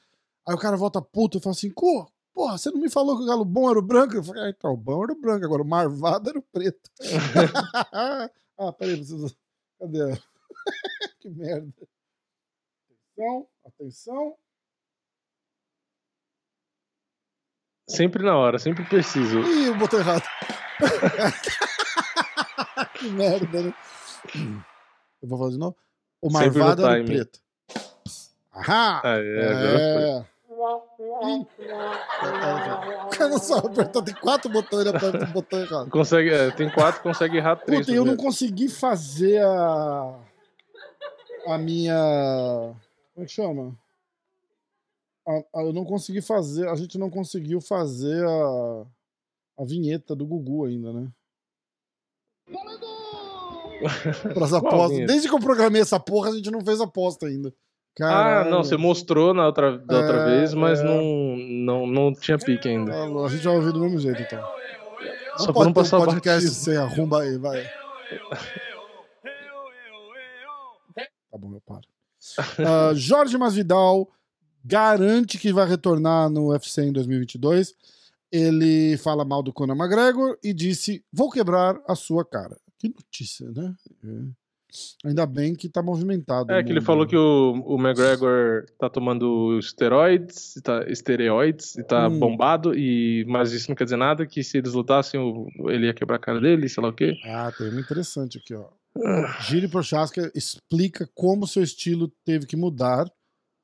Aí o cara volta puto e fala assim: Pô, porra, você não me falou que o galo bom era o branco? Eu falei: ah, então, o bom era o branco, agora o marvado era o preto. [laughs] ah, peraí, preciso. Cadê? [laughs] que merda. Atenção, atenção. Sempre na hora, sempre preciso. Ih, eu botei errado. [laughs] que merda, né? Eu vou fazer de novo. O marvado era o preto. Ahá! Ah, é. é. O cara não sabe apertar, tem quatro botões, ele aperta o botão errado. Consegue, é, tem quatro, consegue errar três. Puta, eu não consegui fazer a. A minha. Como é que chama? A, a, eu não consegui fazer. A gente não conseguiu fazer a. A vinheta do Gugu ainda, né? [laughs] Pras apostas. Desde que eu programei essa porra, a gente não fez aposta ainda. Caralho. Ah, não, você mostrou na outra, da outra é, vez, mas é... não, não, não tinha pique ainda. Ah, a gente vai ouvir do mesmo jeito, então. Não Só pode não passar um podcast batido. sem arrumba aí, vai. [laughs] tá bom, eu paro. Uh, Jorge Masvidal garante que vai retornar no UFC em 2022. Ele fala mal do Conor McGregor e disse: Vou quebrar a sua cara. Que notícia, né? É. Ainda bem que tá movimentado. É, que ele falou que o, o McGregor tá tomando esteroides, tá, esteroides e tá hum. bombado, e, mas isso não quer dizer nada, que se eles lutassem, ele ia quebrar a cara dele, sei lá o quê. Ah, tem uma interessante aqui, ó. Giri Prochaska explica como seu estilo teve que mudar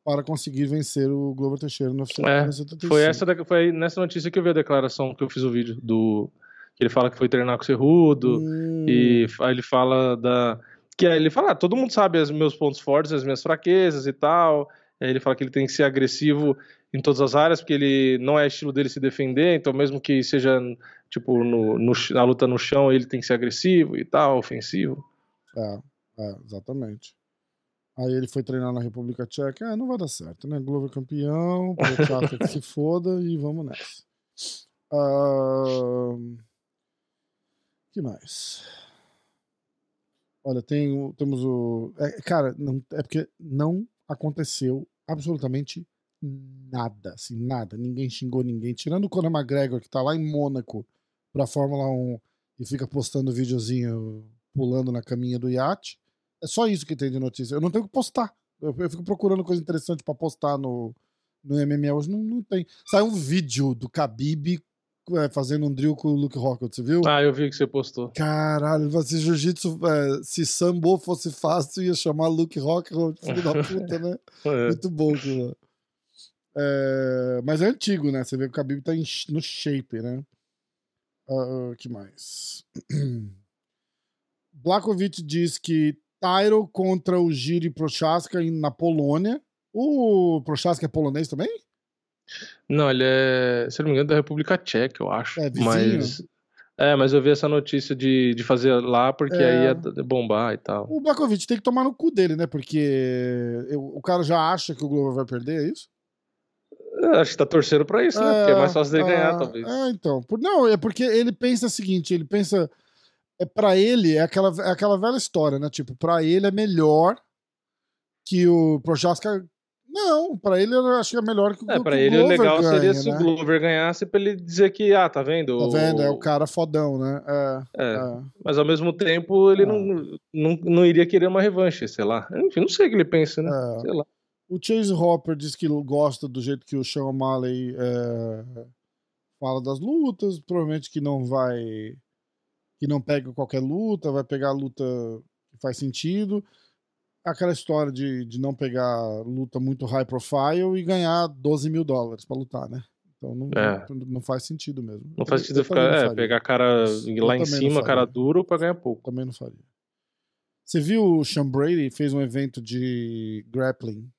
para conseguir vencer o Globo Teixeira no UFC. É, foi, essa, foi nessa notícia que eu vi a declaração que eu fiz o vídeo do que ele fala que foi treinar com o Cerrudo, hum. e aí ele fala da. Que ele fala, ah, todo mundo sabe os meus pontos fortes, as minhas fraquezas e tal. Aí ele fala que ele tem que ser agressivo em todas as áreas, porque ele não é estilo dele se defender, então mesmo que seja tipo no, no na luta no chão, ele tem que ser agressivo e tal, ofensivo. É, é exatamente. Aí ele foi treinar na República Tcheca, ah, não vai dar certo, né? Globo é campeão, Prochaska que se [laughs] foda e vamos nessa. Uh que mais? Olha, tem, temos o. É, cara, não, é porque não aconteceu absolutamente nada, assim, nada. Ninguém xingou ninguém. Tirando o Conor McGregor, que tá lá em Mônaco pra Fórmula 1 e fica postando videozinho pulando na caminha do iate. É só isso que tem de notícia. Eu não tenho que postar. Eu, eu fico procurando coisa interessante para postar no, no MMA hoje. Não, não tem. Saiu um vídeo do Khabib é, fazendo um drill com o Luke Rockett, você viu? Ah, eu vi que você postou. Caralho, se jiu-jitsu, é, se sambo fosse fácil, ia chamar Luke Rockett, filho da [laughs] puta, né? É. Muito bom aquilo é, Mas é antigo, né? Você vê que o Khabib tá em, no shape, né? Uh, que mais? [clears throat] Blakovic diz que Tyro contra o Giri Prochaska na Polônia. O Prochaska é polonês também? Não, ele é, se não me engano, da República Tcheca, eu acho. É, mas. É, mas eu vi essa notícia de, de fazer lá porque é... aí ia bombar e tal. O Blakovic tem que tomar no cu dele, né? Porque eu, o cara já acha que o Globo vai perder, é isso? É, acho que tá torcendo pra isso, né? Porque é mais fácil dele ganhar, é, talvez. É, então. Não, é porque ele pensa o seguinte: ele pensa. é para ele, é aquela, é aquela velha história, né? Tipo, para ele é melhor que o Prochaska não, pra ele eu acho que é melhor que o É, pra ele o legal ganha, seria né? se o Glover ganhasse pra ele dizer que, ah, tá vendo? Tá vendo? É o cara fodão, né? É, É. é. Mas ao mesmo tempo ele Ah. não, não, não iria querer uma revanche, sei lá. Enfim, não sei o que ele pensa, né? É. Sei lá. O Chase Hopper diz que gosta do jeito que o Sean O'Malley é, fala das lutas, provavelmente que não vai. que não pega qualquer luta, vai pegar a luta que faz sentido. Aquela história de, de não pegar luta muito high profile e ganhar 12 mil dólares pra lutar, né? Então não, É. não, não faz sentido mesmo. Não faz Eu- sentido eu ficar, é, pegar cara lá em cima, cara duro, pra ganhar pouco. Também não faria. Você viu o Sean Brady fez um evento de grappling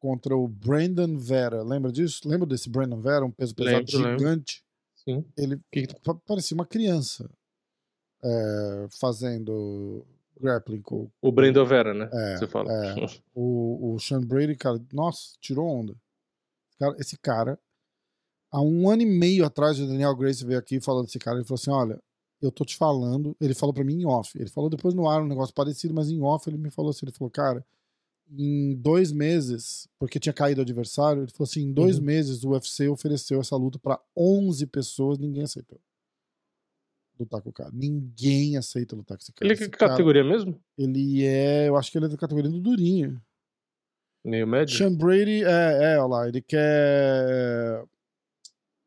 contra o Brandon Vera. Lembra disso? Lembra desse Brandon Vera? Um peso pesado Lembro, lembro. gigante. Sim. Ele Que- pa- parecia uma criança é, fazendo grappling com O Brandon Vera, né? É, Você fala. é. [laughs] o, o Sean Brady, cara. Nossa, tirou onda. Cara, esse cara, há um ano e meio atrás, o Daniel Grace veio aqui falando desse cara. Ele falou assim: Olha, eu tô te falando. Ele falou pra mim em off. Ele falou depois no ar um negócio parecido, mas em off ele me falou assim: Ele falou, cara, em dois meses, porque tinha caído o adversário, ele falou assim: em dois Uhum. meses o UFC ofereceu essa luta pra 11 pessoas, ninguém aceitou. Lutar com o cara. Ninguém aceita lutar com esse cara. Ele é que cara, categoria mesmo? ele é. Eu acho que ele é da categoria do Durinho. Meio médio? Sean Brady, é, é, olha lá, ele quer.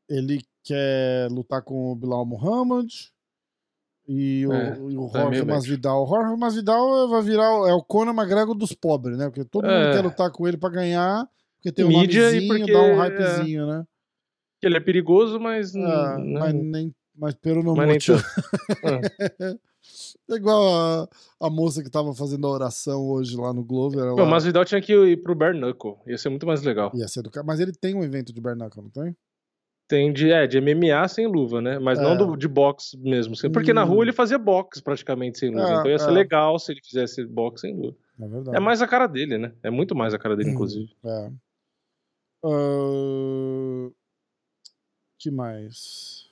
Ele quer lutar com o Bilal Muhammad e o, É, e o tá Jorge Masvidal. O Jorge Masvidal vai virar. É o Conor McGregor dos pobres, né? Porque todo mundo É. quer lutar com ele pra ganhar, porque tem um Mídia e nomezinho, porque, dá um é. hypezinho, né? Ele é perigoso, mas. Ah, não- mas, nem, mas pelo não mas motivo. tanto. [laughs] É igual a, a moça que tava fazendo a oração hoje lá no Glover. Ela... Pô, mas Vidal tinha que ir pro Bare Knuckle. Ia ser muito mais legal. Ia ser do. Mas ele tem um evento de Bernacle, não tem? Tem de, é, de MMA sem luva, né? Mas É. não do, de boxe mesmo. sem- Porque na Hum. rua ele fazia boxe praticamente sem luva. É, então ia ser é. legal se ele fizesse boxe sem luva. É verdade. É mais a cara dele, né? É muito mais a cara dele, Hum. inclusive. É. Ahn, que mais?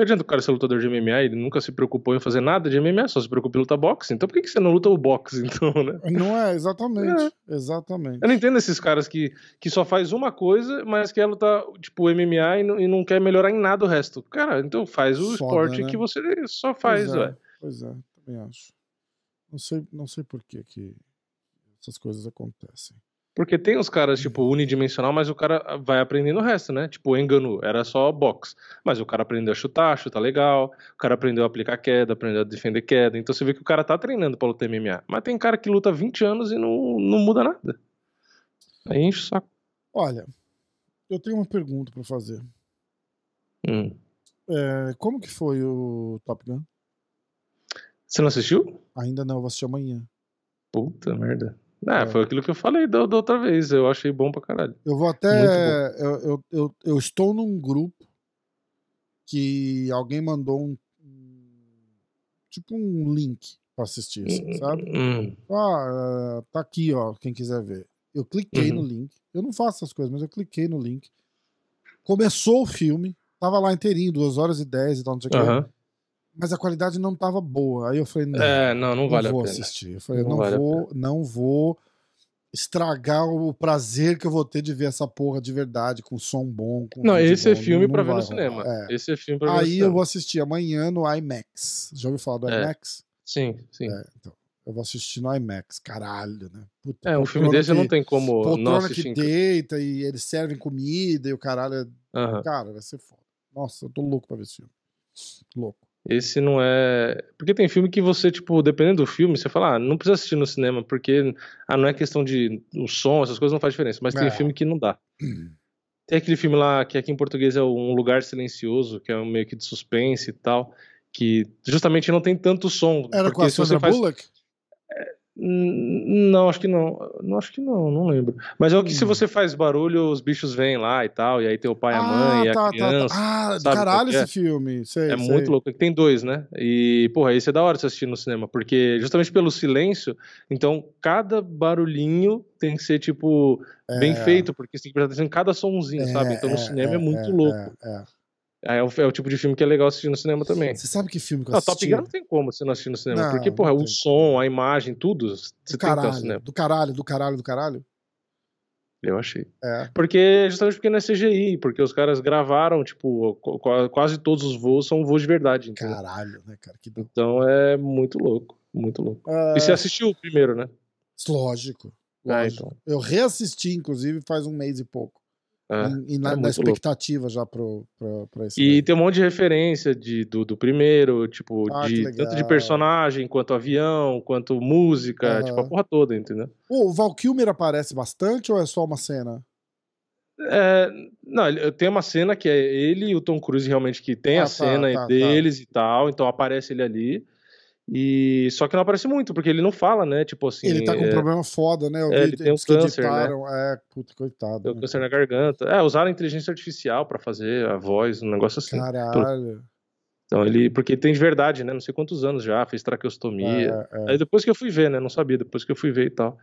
Que adianta o cara ser lutador de MMA? Ele nunca se preocupou em fazer nada de MMA, só se preocupa em lutar boxe. Então por que, que você não luta o boxe, [laughs] então, né? Não é, exatamente. Exatamente. Eu não entendo esses caras que, que só faz uma coisa, mas quer lutar, tipo, MMA e não, e não quer melhorar em nada o resto. Cara, então faz o Foda, esporte né? que você só faz, pois é, ué. Pois é, também acho. Não sei, não sei por que, que essas coisas acontecem. Porque tem os caras, tipo, unidimensional, mas o cara vai aprendendo o resto, né? Tipo, o Enganu era só boxe. Mas o cara aprendeu a chutar, chutar legal. O cara aprendeu a aplicar queda, aprendeu a defender queda. Então você vê que o cara tá treinando pra lutar MMA. Mas tem cara que luta 20 anos e não, não muda nada. Aí enche o saco. Olha, eu tenho uma pergunta pra fazer. Hum. É, como que foi o Top Gun? Você não assistiu? Ainda não, eu vou assistir amanhã. Puta merda. Ah, É. foi aquilo que eu falei da, da outra vez. Eu achei bom pra caralho. Eu vou até. Eu, eu, eu, eu estou num grupo que alguém mandou um. Tipo um link pra assistir, assim, sabe? Hum. Ah, tá aqui, ó, quem quiser ver. Eu cliquei Uhum. no link. Eu não faço essas coisas, mas eu cliquei no link. Começou o filme, tava lá inteirinho, 2 horas e 10 e tal, não sei o que. Mas a qualidade não tava boa. Aí eu falei, não, É, não, não vale vou a pena. assistir. Eu falei, Não não, vale vou, não vou estragar o prazer que eu vou ter de ver essa porra de verdade, com som bom. Com Não, esse é bom. filme Não- pra não ver no cinema. É. Esse é filme pra ver no Aí eu vou assistir amanhã no IMAX. Já ouviu falar do É. IMAX? Sim, sim. É, então. Eu vou assistir no IMAX, caralho, né? Puta, É, um filme desse não que- tem como não Poltrona assistir. que deita e eles servem comida e o caralho. é-. Cara, vai ser foda. Nossa, eu tô louco pra ver esse filme. Louco. Esse não é. Porque tem filme que você, tipo, dependendo do filme, você fala, ah, não precisa assistir no cinema, porque ah, não é questão de o som, essas coisas não faz diferença. Mas tem É. filme que não dá. Tem aquele filme lá que aqui em português é Um Lugar Silencioso, que é um meio que de suspense e tal, que justamente não tem tanto som. Era com a Sandra faz... Bullock? Não, acho que não. Não acho que não, não lembro. Mas é o que se Hum. você faz barulho, os bichos vêm lá e tal, e aí tem o pai, a mãe e a criança. Ah, sabe caralho qual que é? esse filme. Sei, É sei. muito louco. Tem dois, né? E, porra, esse é da hora de assistir no cinema, porque justamente pelo silêncio, então cada barulhinho tem que ser, tipo, bem É. feito, porque você tem que prestar atenção em cada somzinho, É, sabe? Então no é, cinema é, é, muito é, louco. é, é. É, é, o, é o tipo de filme que é legal assistir no cinema também. Você sabe que filme que eu não, assisti? Top Gun não tem como você não assistir no cinema. Não, porque, porra, o som, a imagem, tudo. Você do caralho, tem que do caralho, do caralho, do caralho. Eu achei. É. Porque, justamente porque não é CGI, porque os caras gravaram, tipo, quase todos os voos são voos de verdade. Entendeu? Caralho, né, cara? Que... Então é muito louco, muito louco. Uh... E você assistiu o primeiro, né? Lógico. Ah, lógico. Ah, então. Eu reassisti, inclusive, faz um mês e pouco. É, e, na, é na expectativa louco. já pro, pro, pra esse. E daí. tem um monte de referência de, do, do primeiro, tipo, ah, de, tanto de personagem, quanto avião, quanto música, uhum. tipo, a porra toda, entendeu? O Val Kilmer aparece bastante ou é só uma cena? É, não, tem uma cena que é ele e o Tom Cruise realmente que tem ah, a tá, cena tá, deles tá. e tal, então aparece ele ali. E só que não aparece muito, porque ele não fala, né? Tipo assim. Ele tá com é... um problema foda, né? Eu é, ele tem um câncer, né? É, puta, coitado. Tem um né? câncer na garganta. É, usaram inteligência artificial para fazer a voz, um negócio assim. Caralho. Então ele. Porque tem de verdade, né? Não sei quantos anos já, fez traqueostomia. É, é. Aí depois que eu fui ver, né? Não sabia, depois que eu fui ver e tal.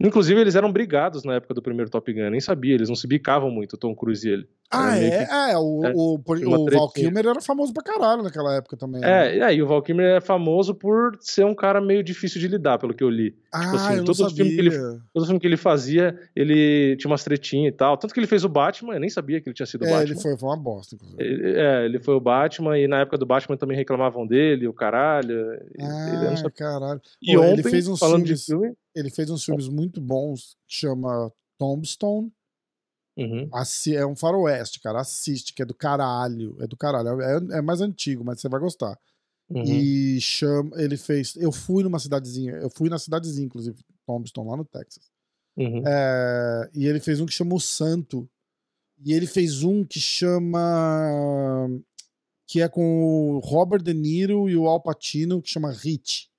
Inclusive, eles eram brigados na época do primeiro Top Gun, nem sabia, eles não se bicavam muito, o Tom Cruise e ele. Ah, é? Que... É, o, é, o, o Val Kilmer era famoso pra caralho naquela época também. Né? É, né? e o Val Kilmer é famoso por ser um cara meio difícil de lidar, pelo que eu li. Ah, tipo assim, eu todo não filme que ele Todo filme que ele fazia, ele tinha umas tretinhas e tal. Tanto que ele fez o Batman, eu nem sabia que ele tinha sido o é, Batman. ele foi, foi uma bosta, inclusive. Ele, é, ele foi o Batman, e na época do Batman também reclamavam dele, o caralho. Ah, ele caralho. E Pô, ontem, ele fez uns falando filmes... de filme ele fez uns filmes muito bons, chama Tombstone. Uhum. É um faroeste, cara. Assiste, que é do caralho. É do caralho. É, é mais antigo, mas você vai gostar. Uhum. E chama. Ele fez. Eu fui numa cidadezinha. Eu fui na cidadezinha, inclusive, Tombstone, lá no Texas. Uhum. É, e ele fez um que chama O Santo. E ele fez um que chama. Que é com o Robert De Niro e o Al Pacino, que chama Hit.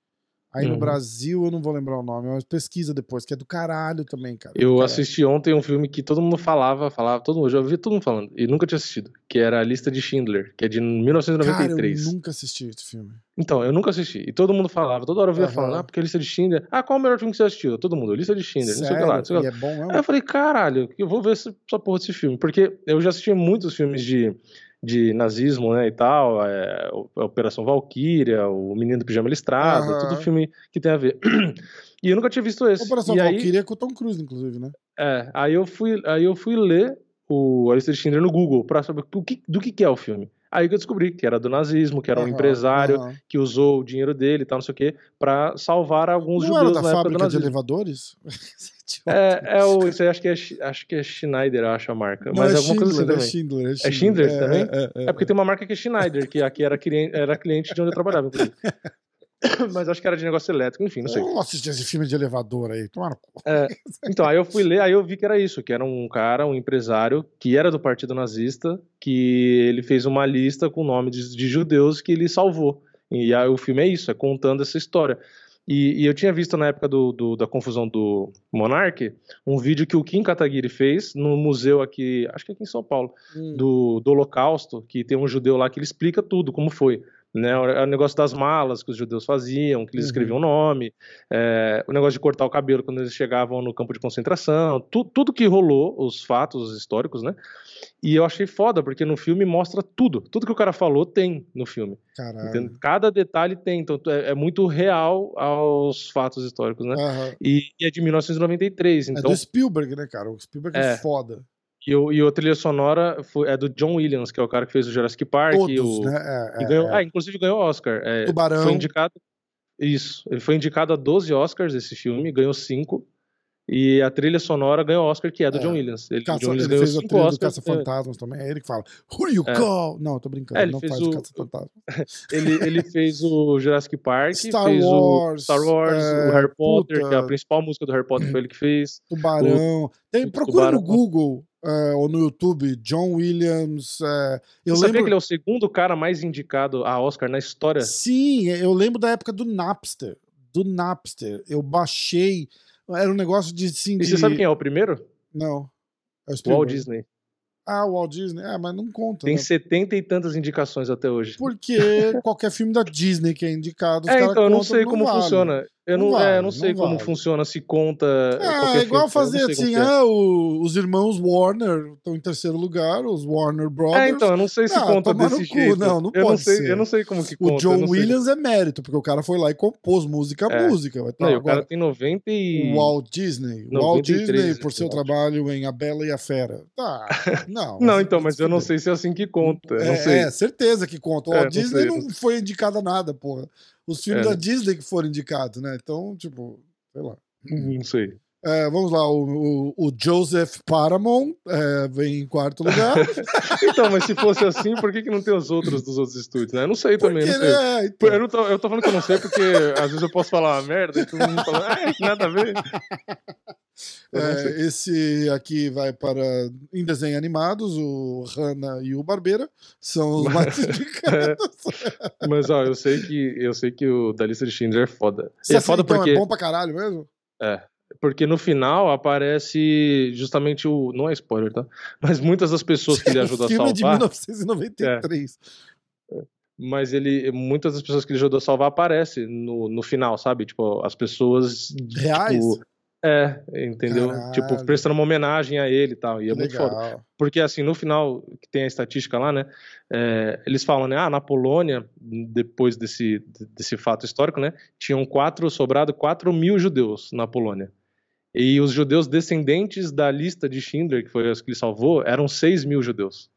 Aí uhum. no Brasil eu não vou lembrar o nome, mas pesquisa depois, que é do caralho também, cara. Eu assisti ontem um filme que todo mundo falava, falava, todo mundo, já ouvi todo mundo falando, e nunca tinha assistido, que era A Lista de Schindler, que é de 1993. Cara, eu nunca assisti esse filme. Então, eu nunca assisti. E todo mundo falava, toda hora eu via uhum. falando, ah, porque a Lista de Schindler. Ah, qual é o melhor filme que você assistiu? Todo mundo, Lista de Schindler, Sério? não sei o que lá. Não sei o que lá. E é bom mesmo? Aí eu falei, caralho, eu vou ver essa porra desse filme, porque eu já assisti muitos filmes de de nazismo, né, e tal, é, a Operação Valkyria, o Menino do Pijama Listrado, uhum. tudo filme que tem a ver. [clears throat] E eu nunca tinha visto esse. Operação e Valkyria aí, é com o Tom Cruise, inclusive, né? É, aí eu fui, aí eu fui ler o Alistair Schindler no Google para saber do que, do que é o filme. Aí que eu descobri que era do nazismo, que era um empresário uhum. que usou o dinheiro dele e tal, não sei o quê, pra salvar alguns não judeus era da fábrica de elevadores? [laughs] é, é o, acho que é, acho que é Schneider, acho a marca. Não, mas é alguma Schindler, coisa assim também. É Schindler, é Schindler. É Schindler é, também? É, é, é, porque tem uma marca que é Schneider, que aqui era cliente, era cliente de onde eu trabalhava, inclusive. [coughs] Mas acho que era de negócio elétrico, enfim, não sei. Eu assisti esse filme de elevador aí, tomaram é, Então, aí eu fui ler, aí eu vi que era isso, que era um cara, um empresário, que era do partido nazista, que ele fez uma lista com o nome de, de judeus que ele salvou. E aí o filme é isso, é contando essa história. E, e eu tinha visto na época do, do, da confusão do Monark um vídeo que o Kim Kataguiri fez no museu aqui, acho que aqui em São Paulo, hum. do, do Holocausto, que tem um judeu lá que ele explica tudo, como foi né? O negócio das malas que os judeus faziam, que eles uhum. escreviam o nome, é, o negócio de cortar o cabelo quando eles chegavam no campo de concentração, tu, tudo que rolou, os fatos históricos, né? E eu achei foda, porque no filme mostra tudo. Tudo que o cara falou tem no filme. Cada detalhe tem, então é, é, muito real aos fatos históricos, né? Uhum. E, e, é de 1993. Então... É do Spielberg, né, cara? O Spielberg é, é foda. E, o, e a trilha sonora foi, é do John Williams, que é o cara que fez o Jurassic Park. Todos, e o, né? É, e ganhou, é. Ah, inclusive ganhou Oscar. É, Tubarão. Foi indicado. Isso. Ele foi indicado a 12 Oscars esse filme, ganhou 5. E a trilha sonora ganhou Oscar, que é do é. John Williams. Ele, Caça, John Williams ele fez a trilha Oscars, do Caça-Fantasmas é. também. É ele que fala, Who you é. call? Não, tô brincando, é, ele não faz o Caça-Fantasmas. [laughs] ele, ele fez o Jurassic Park, Star fez Wars, o Star Wars, o Harry Potter, puta. que é a principal música do Harry Potter foi ele que fez. [clears throat] Tubarão. O, Tem, procura Tubarão. no Google uh, ou no YouTube, John Williams. Uh, eu Você lembro... sabia que ele é o segundo cara mais indicado a Oscar na história? Sim, eu lembro da época do Napster. Do Napster. Eu baixei. Era um negócio de. Assim, e você sabe quem é o primeiro? Não. É o, Walt Disney. Ah, o Walt Disney. Ah, mas não conta. Tem né? setenta e tantas indicações até hoje. Porque qualquer filme da Disney que é indicado. é, então, eu não sei como vale. funciona. Eu não, não, vale, é, não sei não como vale. funciona, se conta. É, é igual fazer assim, é. ah, o, os irmãos Warner estão em terceiro lugar, os Warner Brothers. É, então, eu não sei se ah, conta desse jeito. Não, não eu pode não sei, ser. Eu não sei como que conta. O John Williams é mérito, porque o cara foi lá e compôs música a é. música. Vai não, agora, o cara tem 90 e... O Walt Disney. O Walt Disney, por seu trabalho em A Bela e a Fera. Tá, [laughs] não. não, então, mas eu não sei se é assim que conta. É, é, certeza que conta. O Walt Disney não foi indicado a nada, porra os filmes é. da Disney que foram indicados, né? Então, tipo, sei lá. Não sei. É, vamos lá, o, o, o Joseph Paramount é, vem em quarto lugar. [laughs] então, mas se fosse assim, por que, que não tem os outros dos outros estúdios? Né? Eu não sei também. Porque, não sei. É, então... eu, não tô, eu tô falando que eu não sei porque às vezes eu posso falar uma merda e todo mundo fala, é, nada a ver. É, esse aqui vai para em desenho animados, o Hanna e o Barbeira são os mais [laughs] indicados. É, [laughs] mas ó, eu sei que eu sei que o da lista de Schindler é foda. é foda então porque é bom pra caralho mesmo. É, porque no final aparece justamente o. Não é spoiler, tá? Mas muitas das pessoas que ele [laughs] ajuda a salvar. é de 1993. É. Mas ele. Muitas das pessoas que ele ajudou a salvar aparecem no, no final, sabe? Tipo, as pessoas. Reais? Tipo, é, entendeu? Caralho. Tipo, prestando uma homenagem a ele e tal. E é muito foda. Porque, assim, no final, que tem a estatística lá, né? É, eles falam, né? Ah, na Polônia, depois desse, desse fato histórico, né? Tinham quatro, sobrado 4 mil judeus na Polônia. E os judeus descendentes da lista de Schindler, que foi as que ele salvou, eram 6 mil judeus.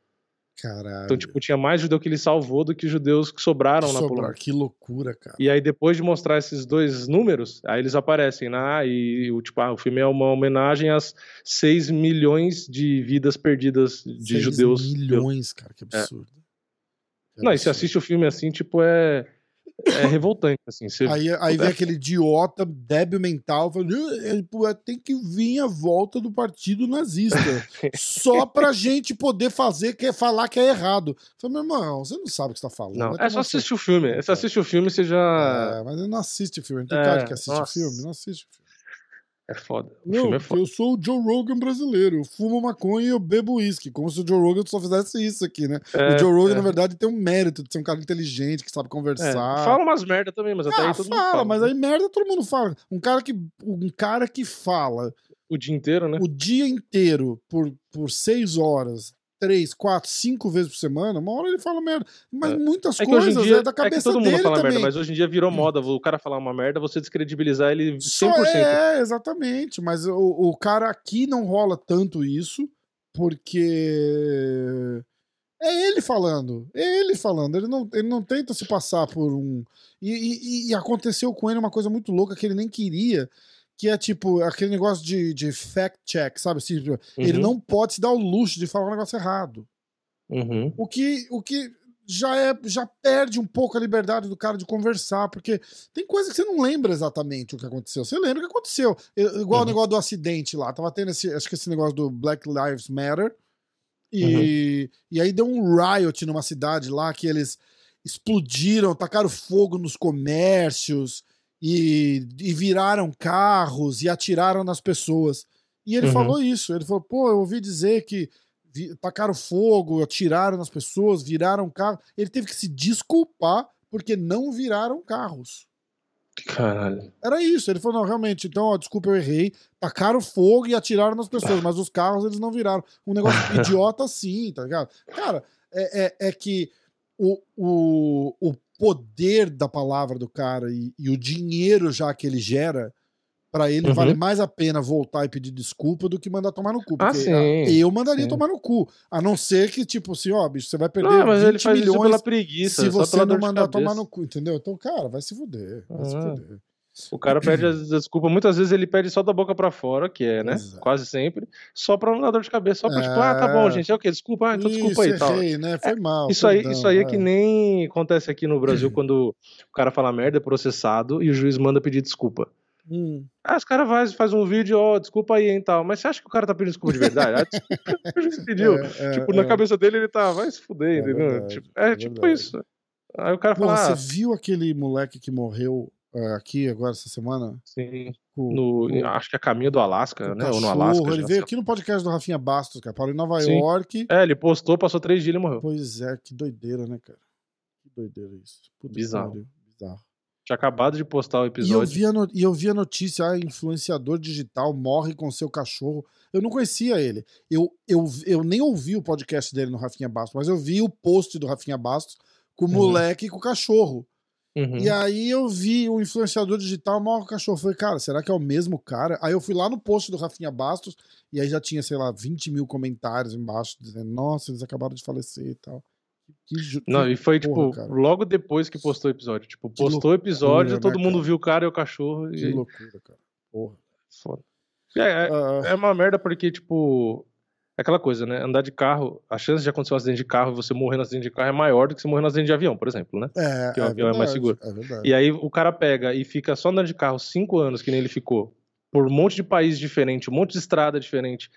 Caralho. Então, tipo, tinha mais judeu que ele salvou do que judeus que sobraram na Polônia. Que loucura, cara. E aí, depois de mostrar esses dois números, aí eles aparecem, né? E o, tipo, ah, o filme é uma homenagem às 6 milhões de vidas perdidas de 6 judeus. 6 milhões, cara, que absurdo. É. Que absurdo. Não, e se assiste o filme assim, tipo, é é revoltante, assim. aí aí vem aquele idiota débil mental falando, tem que vir a volta do partido nazista. só [laughs] pra gente poder fazer, que é falar que é errado. Eu falei, meu irmão, você não sabe o que você tá falando. Não, é só assistir o filme. Você assiste o filme, você já. É, mas não assiste o filme. Tem é, cara que assiste o filme, não assiste o filme. É foda. O não, é foda. eu sou o Joe Rogan brasileiro. Eu fumo maconha e eu bebo uísque. Como se o Joe Rogan só fizesse isso aqui, né? É, o Joe Rogan, é. na verdade, tem um mérito de ser um cara inteligente, que sabe conversar. É. Fala umas merda também, mas até ah, aí todo fala, mundo fala. mas aí merda todo mundo fala. Um cara que, um cara que fala... O dia inteiro, né? O dia inteiro, por, por seis horas, três, quatro, cinco vezes por semana, uma hora ele fala merda. Mas é. muitas é coisas dia, é da cabeça é todo mundo fala também. merda, mas hoje em dia virou moda. O cara falar uma merda, você descredibilizar ele 100%. Só é, exatamente. Mas o, o cara aqui não rola tanto isso, porque é ele falando. É ele falando. Ele não, ele não tenta se passar por um. E, e, e aconteceu com ele uma coisa muito louca que ele nem queria que é tipo aquele negócio de, de fact check, sabe? Assim, uhum. Ele não pode se dar o luxo de falar um negócio errado. Uhum. O que, o que já é já perde um pouco a liberdade do cara de conversar, porque tem coisa que você não lembra exatamente o que aconteceu. Você lembra o que aconteceu. Igual uhum. o negócio do acidente lá. Tava tendo esse, acho que esse negócio do Black Lives Matter. E, uhum. e aí deu um riot numa cidade lá que eles explodiram, tacaram fogo nos comércios e, e viraram carros e atiraram nas pessoas. E ele uhum. falou isso. Ele falou: pô, eu ouvi dizer que tacaram fogo, atiraram nas pessoas, viraram carro. Ele teve que se desculpar porque não viraram carros. Caralho. Era isso. Ele falou: não, realmente, então, ó, desculpa, eu errei. Tacaram fogo e atiraram nas pessoas, mas os carros eles não viraram. Um negócio [laughs] idiota assim, tá ligado? Cara, é, é, é que o, o, o poder da palavra do cara e, e o dinheiro já que ele gera, para ele uhum. vale mais a pena voltar e pedir desculpa do que mandar tomar no cu. Ah, porque ah, sim, eu mandaria sim. tomar no cu. A não ser que, tipo assim, ó, bicho, você vai perder não, mas 20 ele faz milhões isso pela preguiça, se você não mandar tomar no cu, entendeu? Então, cara, vai se fuder. Vai se ah. fuder. O cara pede a desculpa, muitas vezes ele pede só da boca para fora, que é, né? Exato. Quase sempre, só pra não dar dor de cabeça, só pra é... tipo, ah, tá bom, é. gente, é o quê? Desculpa, ah, então isso, desculpa aí errei, tal. né? Foi é, mal. Isso aí, isso aí é que nem acontece aqui no Brasil [clears throat] quando o cara fala merda, é processado e o juiz manda pedir desculpa. Hum. Ah, os caras faz, faz um vídeo, ó, oh, desculpa aí, hein, tal. Mas você acha que o cara tá pedindo desculpa de verdade? Ah, [laughs] o juiz pediu. É, é, tipo, na é. cabeça dele ele tá, vai se fuder, entendeu? Verdade, tipo, é tipo isso. Aí o cara fala. Ah, você viu aquele moleque que morreu aqui agora essa semana? Sim. No, acho que é caminho do Alasca, né? Cachorro, Ou no Alasca. Ele veio aqui no podcast do Rafinha Bastos, cara. Parou em Nova Sim. York. É, ele postou, passou três dias e morreu. Pois é, que doideira, né, cara? Que doideira isso. Puta Bizarro. Bizarro. Tinha acabado de postar o episódio. E eu vi e eu vi a notícia, ah, influenciador digital morre com seu cachorro. Eu não conhecia ele. Eu, eu, eu nem ouvi o podcast dele no Rafinha Bastos, mas eu vi o post do Rafinha Bastos com o uhum. moleque e com o cachorro. Uhum. E aí eu vi o influenciador digital morre com o cachorro. Falei, cara, será que é o mesmo cara? Aí eu fui lá no post do Rafinha Bastos e aí já tinha, sei lá, 20 mil comentários embaixo dizendo, nossa, eles acabaram de falecer e tal. Que, não, e foi porra, tipo, cara. logo depois que postou o episódio. Tipo, postou o episódio, né, todo mundo cara? viu o cara e o cachorro. Que e... loucura, cara. Porra. Foda. É, é, uh... é, uma merda porque, tipo, é aquela coisa, né? Andar de carro, a chance de acontecer um acidente de carro e você morrer no acidente de carro é maior do que você morrer no acidente de avião, por exemplo, né? É, Porque o é avião verdade, é mais seguro. É e aí o cara pega e fica só andando de carro cinco anos, que nem ele ficou, por um monte de país diferente, um monte de estrada diferente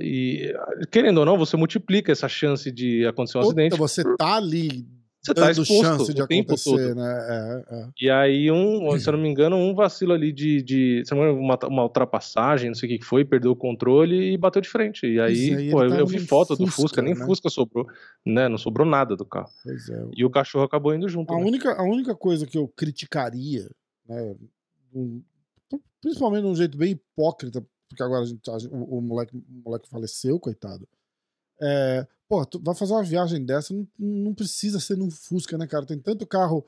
e, querendo ou não, você multiplica essa chance de acontecer um Puta, acidente. Você tá ali você tá exposto chance de acontecer, né? É, é. E aí, um, se eu não me engano, um vacilo ali de, de uma, uma ultrapassagem, não sei o que foi, perdeu o controle e bateu de frente. E aí, aí pô, eu, eu vi foto Fusca, do Fusca, nem né? Fusca sobrou, né? Não sobrou nada do carro. É. E o cachorro acabou indo junto. A, né? única, a única coisa que eu criticaria, né? Principalmente de um jeito bem hipócrita, porque agora a gente, a, o, o, moleque, o moleque faleceu, coitado. É, pô, tu vai fazer uma viagem dessa, não, não precisa ser num Fusca, né, cara? Tem tanto carro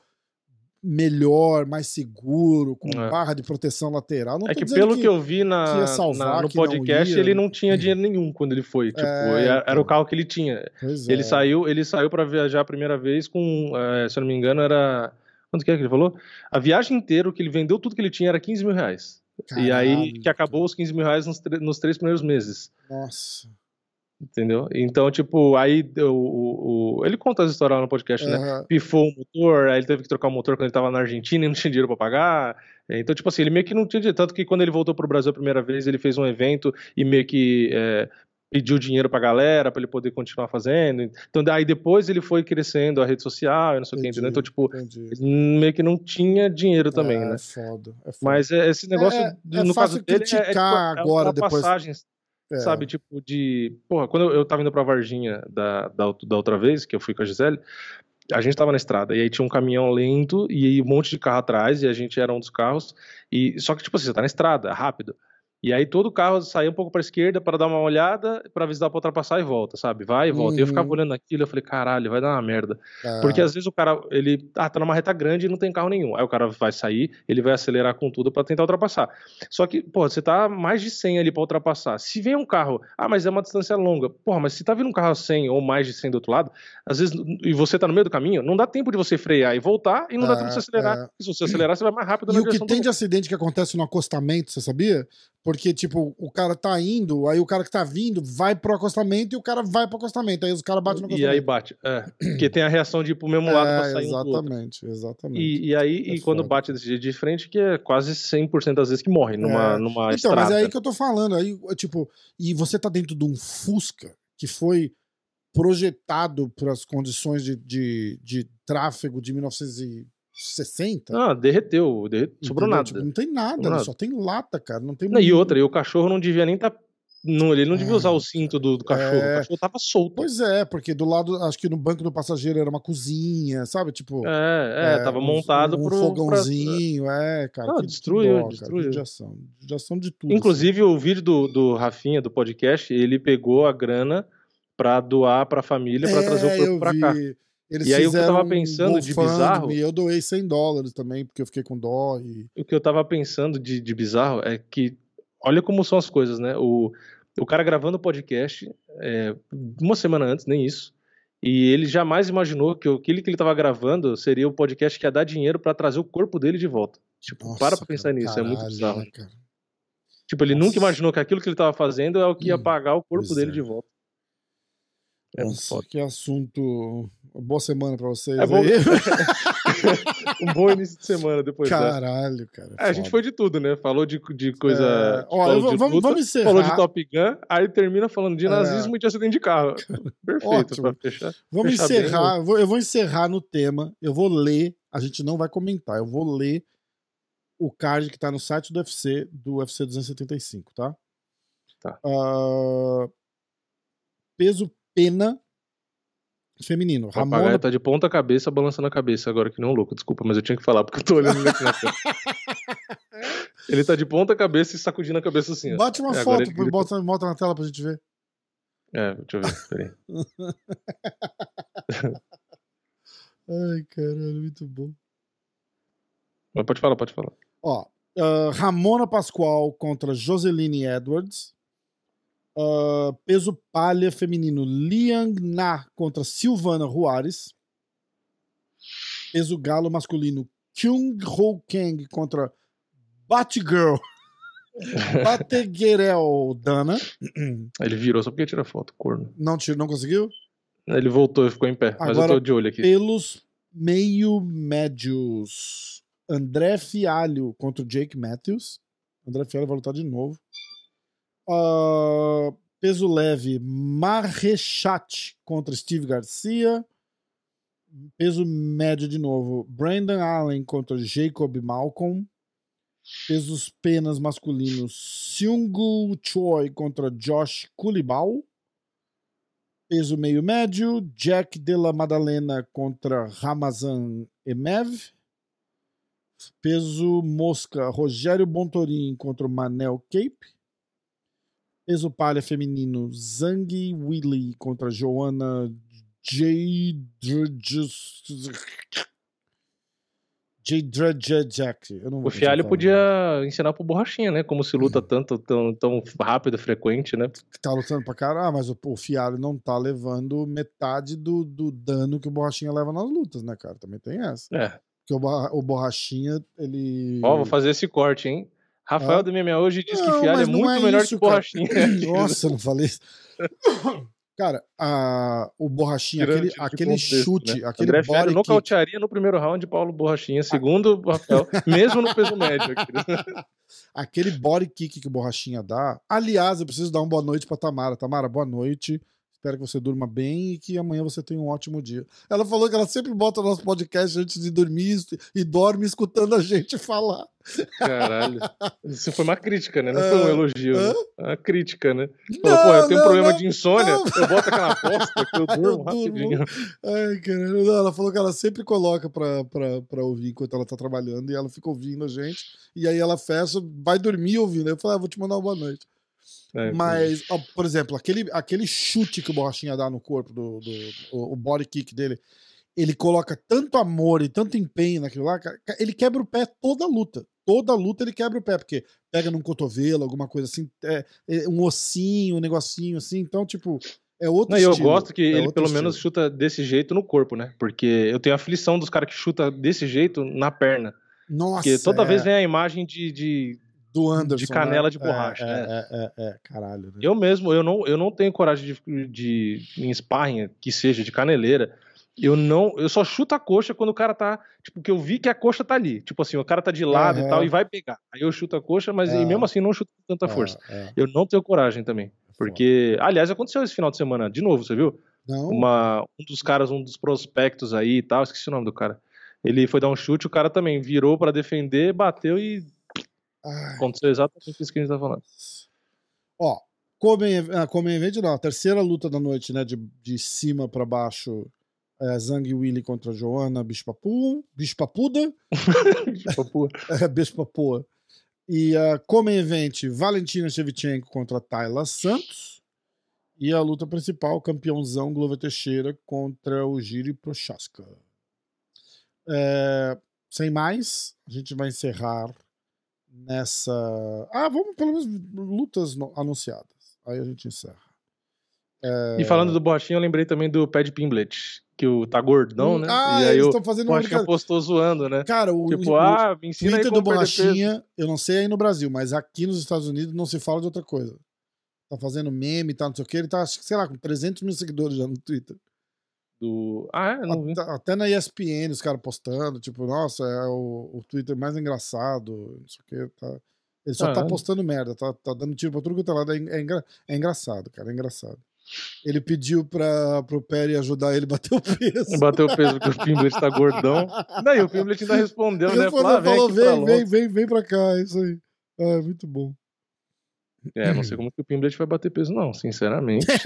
melhor, mais seguro, com é. barra de proteção lateral. Não é que pelo que, que, eu vi na, salvar, na no podcast, não ele não tinha dinheiro nenhum quando ele foi. Tipo, é, era, então. o carro que ele tinha. ele é. saiu, ele saiu para viajar a primeira vez com, é, se eu não me engano, era. Quanto que é que ele falou? A viagem inteira, que ele vendeu tudo que ele tinha era 15 mil reais. Caralho, e aí que acabou os 15 mil reais nos, nos três primeiros meses. Nossa. Entendeu? Então, tipo, aí o, o, ele conta as histórias lá no podcast, uhum. né? Pifou o motor, aí ele teve que trocar o motor quando ele tava na Argentina e não tinha dinheiro pra pagar. Então, tipo assim, ele meio que não tinha dinheiro. Tanto que quando ele voltou pro Brasil a primeira vez, ele fez um evento e meio que é, pediu dinheiro pra galera pra ele poder continuar fazendo. Então, daí depois ele foi crescendo a rede social e não sei o que, entendeu? Então, tipo, entendi. meio que não tinha dinheiro também, é, né? É foda, é foda. Mas é, esse negócio, é, é no caso dele, é, é, tipo, agora, depois... passagens é. Sabe, tipo, de. Porra, quando eu, tava indo pra Varginha da, da, da, outra vez, que eu fui com a Gisele, a gente tava na estrada, e aí tinha um caminhão lento, e um monte de carro atrás, e a gente era um dos carros. E, só que, tipo assim, você tá na estrada, rápido. E aí todo carro saía um pouco para esquerda para dar uma olhada, para avisar para ultrapassar e volta, sabe? Vai e volta. Uhum. E eu ficava uhum. olhando aquilo, eu falei, caralho, vai dar uma merda. Ah. Porque às vezes o cara, ele, ah, tá numa reta grande e não tem carro nenhum. Aí o cara vai sair, ele vai acelerar com tudo para tentar ultrapassar. Só que, pô, você tá mais de 100 ali para ultrapassar. Se vem um carro, ah, mas é uma distância longa. Porra, mas se tá vindo um carro 100 ou mais de 100 do outro lado, às vezes, e você tá no meio do caminho, não dá tempo de você frear e voltar e não ah, dá tempo de você acelerar. É. Se você acelerar, você vai mais rápido e o que tem de acidente que acontece no acostamento, você sabia? Porque, tipo, o cara tá indo, aí o cara que tá vindo vai pro acostamento e o cara vai pro acostamento. Aí os caras batem no acostamento. E aí bate. É. Porque tem a reação de ir pro mesmo lado é, pra sair Exatamente, exatamente. E, e aí, é e quando bate desse jeito de frente, que é quase 100% das vezes que morre numa, é. numa então, estrada. Então, mas é aí que eu tô falando. Aí, tipo, e você tá dentro de um Fusca que foi projetado para as condições de, de, de tráfego de 1900 60. Ah, derreteu, derreteu sobrou nada. Tipo, não tem nada, né? só tem lata, cara. Não tem não, e outra, e o cachorro não devia nem estar. Tá, não, ele não devia usar o cinto do, do cachorro. É... O cachorro tava solto. Pois é, porque do lado, acho que no banco do passageiro era uma cozinha, sabe? Tipo. É, é, é tava montado um, um pro. fogãozinho, pra... é, cara. Não, destruiu, dó, destruiu. Judiação, judiação de tudo. Inclusive, assim. o vídeo do, do Rafinha, do podcast, ele pegou a grana pra doar pra família, pra trazer o é, corpo pra vi. cá. Eles e aí o que eu tava pensando um de bizarro. E eu doei 100 dólares também, porque eu fiquei com dó. E... O que eu tava pensando de, de bizarro é que. Olha como são as coisas, né? O, o cara gravando o podcast é, uma semana antes, nem isso. E ele jamais imaginou que aquele que ele estava gravando seria o podcast que ia dar dinheiro para trazer o corpo dele de volta. Tipo, Nossa, para pra pensar nisso, caralho, é muito bizarro. Né, tipo, ele Nossa. nunca imaginou que aquilo que ele estava fazendo é o que ia hum, pagar o corpo dele é. de volta. É Nossa, que assunto. Boa semana pra vocês. É bom... [laughs] um bom início de semana depois. Caralho, né? cara. É, a gente foi de tudo, né? Falou de, de coisa. É... De vamos, luta, vamos encerrar. Falou de Top Gun, aí termina falando de é. nazismo é... e de acidente de carro. [laughs] Perfeito, Ótimo. pra fechar. Vamos fechar encerrar. Bem, eu vou encerrar no tema. Eu vou ler. A gente não vai comentar. Eu vou ler o card que tá no site do UFC, do UFC 275, tá? Tá. Uh... Peso pena Feminino. O Ramona... papagaio tá de ponta cabeça, balançando a cabeça agora, que não louco, desculpa, mas eu tinha que falar, porque eu tô olhando aqui na tela. [laughs] ele tá de ponta cabeça e sacudindo a cabeça assim. Bate uma é, foto, ele... bota, bota na tela pra gente ver. É, deixa eu ver, peraí. [laughs] Ai, caralho, muito bom. Mas pode falar, pode falar. Ó, uh, Ramona Pascoal contra Joseline Edwards. Uh, peso palha feminino, Liang Na contra Silvana Juarez. Peso galo masculino, Kyung Ho Kang contra Batgirl. [laughs] Bateguerel Dana. Ele virou só porque tira foto, corno. Não, tira, não conseguiu? Ele voltou e ficou em pé, Agora, mas eu tô de olho aqui. Pelos meio médios. André Fialho contra o Jake Matthews. André Fialho vai lutar de novo. Uh, peso leve, Marrechat contra Steve Garcia. Peso médio de novo, Brandon Allen contra Jacob Malcolm. Pesos penas masculinos, Seungu Choi contra Josh Kulibal. Peso meio médio, Jack de la Madalena contra Ramazan Emev. Peso mosca, Rogério Bontorin contra Manel Cape. Peso palha feminino, Zhang Willy contra Joana J. Jack. O Fialho podia ensinar pro Borrachinha, né? Como se luta uhum. tanto, tão, tão rápido, frequente, né? Tá lutando pra caralho, ah, mas o, o Fialho não tá levando metade do, do dano que o Borrachinha leva nas lutas, né, cara? Também tem essa. É. Porque o, o Borrachinha, ele. Ó, vou fazer esse corte, hein? Rafael ah. do MMA hoje diz não, que Fialho é muito é melhor isso, que Borrachinha. [laughs] [laughs] Nossa, não falei isso. [coughs] Cara, a, o Borrachinha, aquele, aquele contexto, chute, né? aquele André Fialho nocautearia no primeiro round Paulo Borrachinha, segundo o Rafael, [laughs] mesmo no peso médio. Aqui. aquele body kick que o Borrachinha dá. Aliás, eu preciso dar uma boa noite pra Tamara. Tamara, boa noite. Espero que você durma bem e que amanhã você tenha um ótimo dia. Ela falou que ela sempre bota o nosso podcast antes de dormir e dorme escutando a gente [laughs] falar. Caralho. Isso foi uma crítica, né? Não foi um elogio. Né? Uma crítica, né? Falou, pô, eu tenho um problema não. de insônia, eu boto aquela aposta que eu [laughs] durmo rapidinho. Ai, caralho. Não, ela falou que ela sempre coloca pra, pra, pra ouvir enquanto ela tá trabalhando e ela fica ouvindo a gente. E aí ela fecha, vai dormir ouvindo. Eu falei, ah, vou te mandar uma boa noite. É, Mas, ó, por exemplo, aquele, aquele chute que o Borrachinha dá no corpo, do, do o, o, body kick dele, ele coloca tanto amor e tanto empenho naquilo lá, ele quebra o pé toda a luta. Toda a luta ele quebra o pé, porque pega num cotovelo, alguma coisa assim, é, é um ossinho, um negocinho assim. Então, tipo, é outro Não, estilo. Eu gosto que é ele pelo estilo. menos chuta desse jeito no corpo, né? Porque eu tenho aflição dos caras que chuta desse jeito na perna. Nossa. Porque toda é. vez vem a imagem de, de do Anderson. De canela né? de borracha. É, é, é, é, é caralho. Né? Eu mesmo, eu não, eu não tenho coragem de, de em sparring, que seja de caneleira. Eu não, eu só chuto a coxa quando o cara tá, tipo, que eu vi que a coxa tá ali. Tipo assim, o cara tá de lado e tal e vai pegar. Aí eu chuto a coxa, mas e mesmo assim não chuto com tanta força. Eu não tenho coragem também. Porque, aliás, aconteceu esse final de semana, de novo, você viu? Não. Uma, um dos caras, um dos prospectos aí e tal, esqueci o nome do cara. Ele foi dar um chute, o cara também virou para defender, bateu e Ai. Aconteceu exatamente isso que a gente tá falando. Ó, Comen, ah, Comen Event não, a terceira luta da noite, né, de, de cima para baixo, é, Zhang Willy contra Joana Bispapu, Bispapuda. [laughs] Bispapua. [laughs] é, Bispapua. E a uh, Comen Event, Valentina Shevchenko contra Tayla Santos. E a luta principal, campeãozão Glover Teixeira contra o Giri Prochaska. É, sem mais, a gente vai encerrar nessa. Ah, vamos pelo menos lutas anunciadas. Aí a gente encerra. É... E falando do Borrachinha, eu lembrei também do Pad Pimblet, que o tá gordão, hum, né? Ah, e aí eles estão fazendo o Borrachinha postou zoando, né? Cara, o, tipo, o, ah, me ensina Twitter do Borrachinha, eu não sei aí no Brasil, mas aqui nos Estados Unidos não se fala de outra coisa. Tá fazendo meme e tal, não sei o que, ele tá, sei lá, com 300 mil seguidores já no Twitter do. Ah, é? Não até, até, na ESPN os caras postando, tipo, nossa, é o, o Twitter mais engraçado, não sei o que. Tá... Ele só ah, tá é? postando merda, tá, tá dando tiro pra tudo que tá lá. É, é, engra... é engraçado, cara, é engraçado. Ele pediu pra, pro Perry ajudar ele a bater o peso. [laughs] Bater o peso, porque o Pimblet tá gordão. Daí o Pimblet ainda respondeu, ele né? Falou, ah, vem, falou, vem, vem, vem, vem pra cá, é isso aí. Ah, muito bom. É, não sei como que o Pimblet vai bater peso, não, [laughs] sinceramente. É,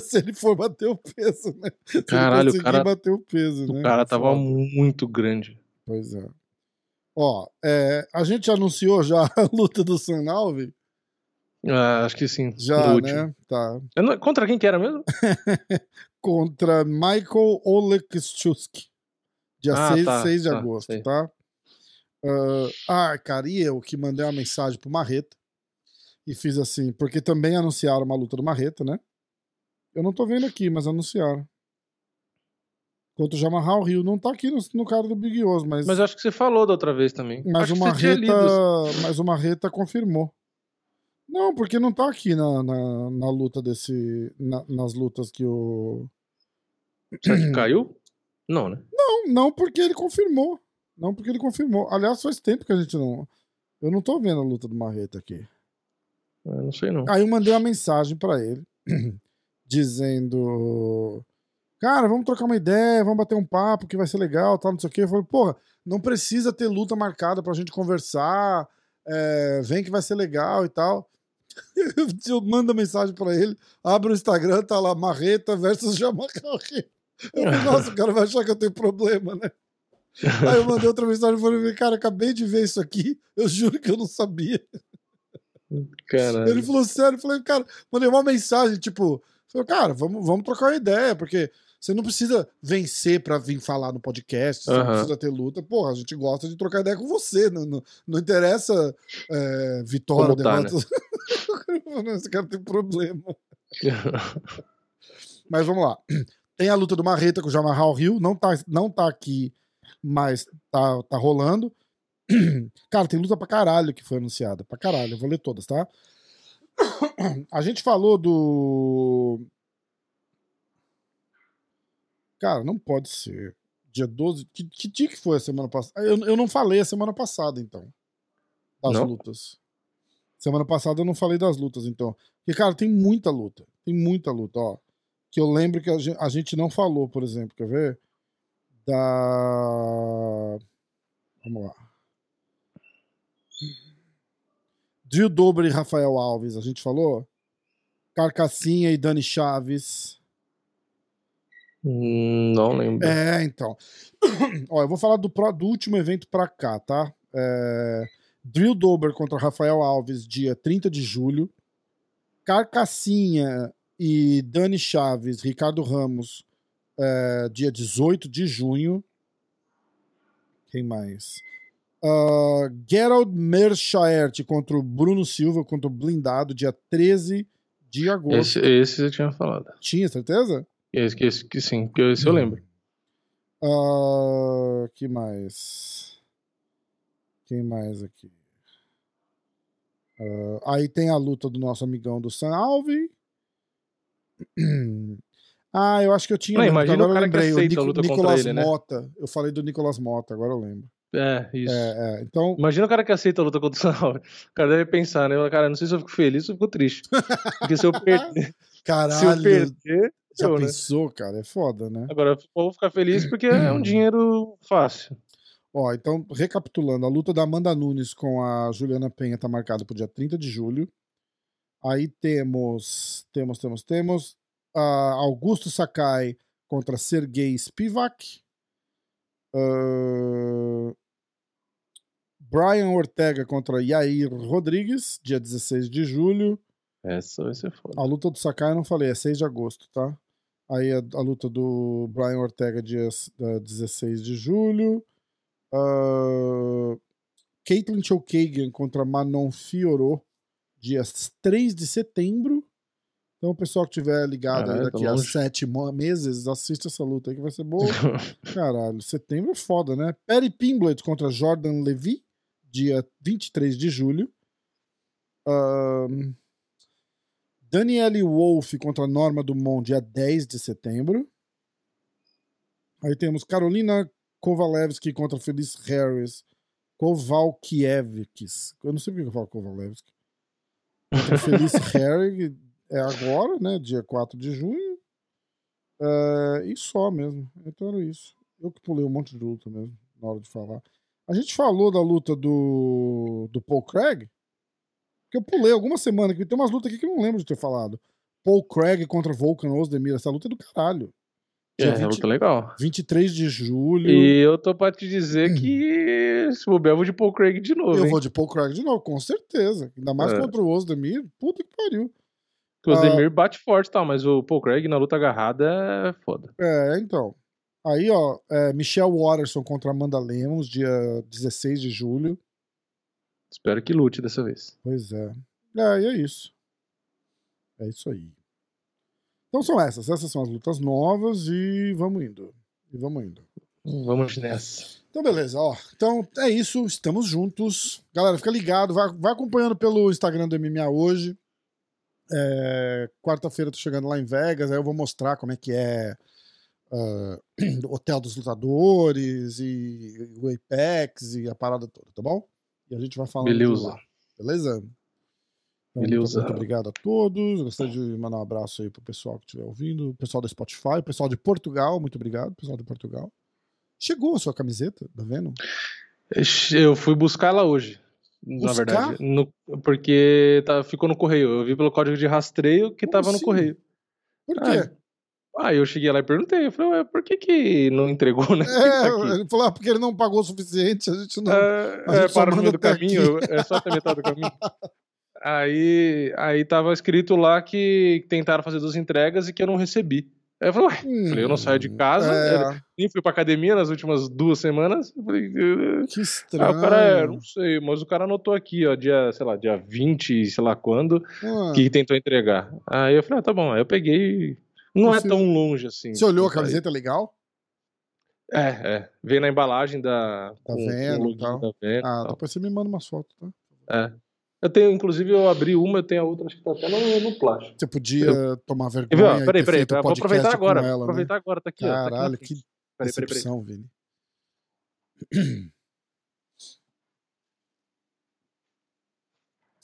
se ele for bater o peso, né? [laughs] Se Caralho, o cara. bater o peso, o né? cara tava Foda. muito grande. Pois é. Ó, é, a gente anunciou já [laughs] a luta do San Alve? Ah, acho que sim. Já, né? Tá. Não, contra quem que era mesmo? contra Michael Olekschuk. Dia ah, 6, tá, 6 de tá, agosto, sei. tá? Uh, ah, cara, e eu que mandei uma mensagem pro Marreta e fiz assim, porque também anunciaram uma luta do Marreta, né? Eu não tô vendo aqui, mas anunciaram. Contra o Jamarral Rio. Não tá aqui no, no cara do Big Oz, mas. Mas acho que você falou da outra vez também. Mas acho o Marreta. Mas o Marreta confirmou. Não, porque não tá aqui na, na, na luta desse. Na, nas lutas que o. Será que caiu? Não, né? Não, não porque ele confirmou. Não porque ele confirmou. Aliás, faz tempo que a gente não. Eu não tô vendo a luta do Marreta aqui. Eu não sei não. Aí eu mandei uma mensagem para ele [clears throat] dizendo: Cara, vamos trocar uma ideia, vamos bater um papo que vai ser legal, tal, não sei o quê. Eu falei, porra, não precisa ter luta marcada pra gente conversar. É, vem que vai ser legal e tal. [laughs] Eu mando a mensagem para ele, abre o Instagram, tá lá, Marreta versus Jamal Eu falei, [laughs] nossa, o cara vai achar que eu tenho problema, né? Aí eu mandei outra mensagem e falei, cara, acabei de ver isso aqui, eu juro que eu não sabia. Caralho. Ele falou sério, eu falei, cara, mandei uma mensagem, tipo, falei, cara, vamos, vamos trocar uma ideia, porque você não precisa vencer para vir falar no podcast, você uhum. não precisa ter luta. Porra, a gente gosta de trocar ideia com você, não, não, não interessa é, vitória, Como derrota. Tá, né? [laughs] Esse cara tem problema. [laughs] Mas vamos lá. Tem a luta do Marreta com o Jamarral Rio, não tá, não tá aqui mas tá, tá rolando. [clears throat] Cara, tem luta pra caralho que foi anunciada. Pra caralho, eu vou ler todas, tá? [clears throat] A gente falou do. Cara, não pode ser. Dia 12. Que, que dia que foi a semana passada? Eu, eu não falei a semana passada, então. Das não? lutas. Semana passada eu não falei das lutas, então. Porque, cara, tem muita luta. Tem muita luta, ó. Que eu lembro que a gente, a gente não falou, por exemplo. Quer ver? da. Vamos lá. Drew Dobre e Rafael Alves, a gente falou? Carcassinha e Dani Chaves. Hum, não lembro. É, então. [coughs] Ó, eu vou falar do, do último evento pra cá, tá? É... Drill Dober contra Rafael Alves, dia 30 de julho. Carcassinha e Dani Chaves, Ricardo Ramos, é, dia 18 de junho. Quem mais? Uh, Gerald Merschaert contra o Bruno Silva, contra o Blindado, dia 13 de agosto. Esse, esse eu tinha falado. Tinha certeza? Esse, esse que sim, que esse eu hum. lembro. Uh, que mais? Quem mais aqui? Uh, aí tem a luta do nosso amigão do San Alve. [clears throat] Ah, eu acho que eu tinha. Não, imagina agora o cara eu lembrei. que aceita o Nico, a luta Nicolas ele, né? Mota. Eu falei do Nicolas Mota, agora eu lembro. É, isso. É, é. Então... Imagina o cara que aceita a luta contra o. O cara deve pensar, né? Cara, não sei se eu fico feliz ou fico triste. Porque se eu perder. [laughs] Caralho. Se eu perder. Já eu, né? pensou, né? cara? É foda, né? Agora, eu vou ficar feliz porque é um [clears throat] dinheiro fácil. Ó, então, recapitulando, a luta da Amanda Nunes com a Juliana Penha tá marcada pro dia 30 de julho. Aí temos, temos, temos, temos uh, Augusto Sakai contra Sergei Spivak. Uh, Brian Ortega contra Yair Rodrigues, dia 16 de julho. Essa vai ser foda. A luta do Sakai eu não falei, é 6 de agosto, tá? Aí a, a luta do Brian Ortega, dia uh, 16 de julho. Uh, Caitlin Chokagan contra Manon Fiorot, dia 3 de setembro. Então, o pessoal que tiver ligado Caralho, daqui tá a sete meses, assista essa luta aí que vai ser boa. [laughs] Caralho, setembro é foda, né? Perry Pimblett contra Jordan Levy, dia 23 de julho. Um, Danielle Wolf contra Norma Dumont, dia 10 de setembro. Aí temos Carolina Kovalevski contra Felice Harris. Kovalkiewicz. Eu não sei por que eu falo Kovalevski. Contra Felice [laughs] Harris, é agora, né? Dia 4 de junho. É, e só mesmo. Então era isso. Eu que pulei um monte de luta mesmo, na hora de falar. A gente falou da luta do, do Paul Craig? Porque eu pulei alguma semana que tem umas lutas aqui que eu não lembro de ter falado. Paul Craig contra Volkan Ozdemir. Essa luta é do caralho. Dia é, 20, luta legal. 23 de julho. E eu tô pra te dizer que se bobear, eu vou de Paul Craig de novo. Eu hein? vou de Paul Craig de novo, com certeza. Ainda mais é. contra o Ozdemir. Puta que pariu. O Ozdemir ah, bate forte, tá? Mas o Paul Craig na luta agarrada é foda. É, então. Aí, ó, é, Michelle Watterson contra Amanda Lemos, dia 16 de julho. Espero que lute dessa vez. Pois é. É, e é isso. É isso aí. Então são essas. Essas são as lutas novas e vamos indo. E vamos indo. Vamos nessa. Então, beleza, ó. Então é isso, estamos juntos. Galera, fica ligado, vai, vai acompanhando pelo Instagram do MMA hoje. É, Quarta-feira tô chegando lá em Vegas, aí eu vou mostrar como é que é uh, [clears throat] o Hotel dos Lutadores e o Apex e a parada toda, tá bom? E a gente vai falando Beleza. lá. Beleza? Então, Beleza. Muito, obrigado a todos. Gostaria de mandar um abraço aí pro pessoal que estiver ouvindo, o pessoal da Spotify, o pessoal de Portugal, muito obrigado, pessoal de Portugal. Chegou a sua camiseta, tá vendo? Eu fui buscar ela hoje, na verdade. No, porque tá, ficou no correio. Eu vi pelo código de rastreio que Como tava assim? no correio. Por quê? Ah, Aí eu cheguei lá e perguntei, eu falei, por que que não entregou, né? [laughs] É, tá ele falou, ah, porque ele não pagou o suficiente, a gente não... É, a gente é para no meio do caminho, aqui. é só até metade do caminho. Aí, aí tava escrito lá que tentaram fazer duas entregas e que eu não recebi. Aí eu falei, ué, hum, falei, eu não saio de casa, é. nem fui pra academia nas últimas duas semanas. Falei, que estranho. Aí o cara, é, não sei, mas o cara anotou aqui, ó, dia, sei lá, dia 20, sei lá quando, ah. que tentou entregar. Aí eu falei, ah, tá bom. Aí eu peguei não é tão longe assim. Você olhou a camiseta legal? É, é. Veio na embalagem da. Tá vendo? Tal. Da ah, tal. depois você me manda umas fotos, tá? É. Eu tenho, inclusive, eu abri uma, eu tenho a outra, acho que tá até no, no plástico. Você podia eu... tomar vergonha. Peraí, peraí, peraí. Vou aproveitar agora. Ela, aproveitar né? agora, tá aqui. Caralho, ó, tá aqui que peraí, decepção, peraí, peraí. Vini. [clears throat]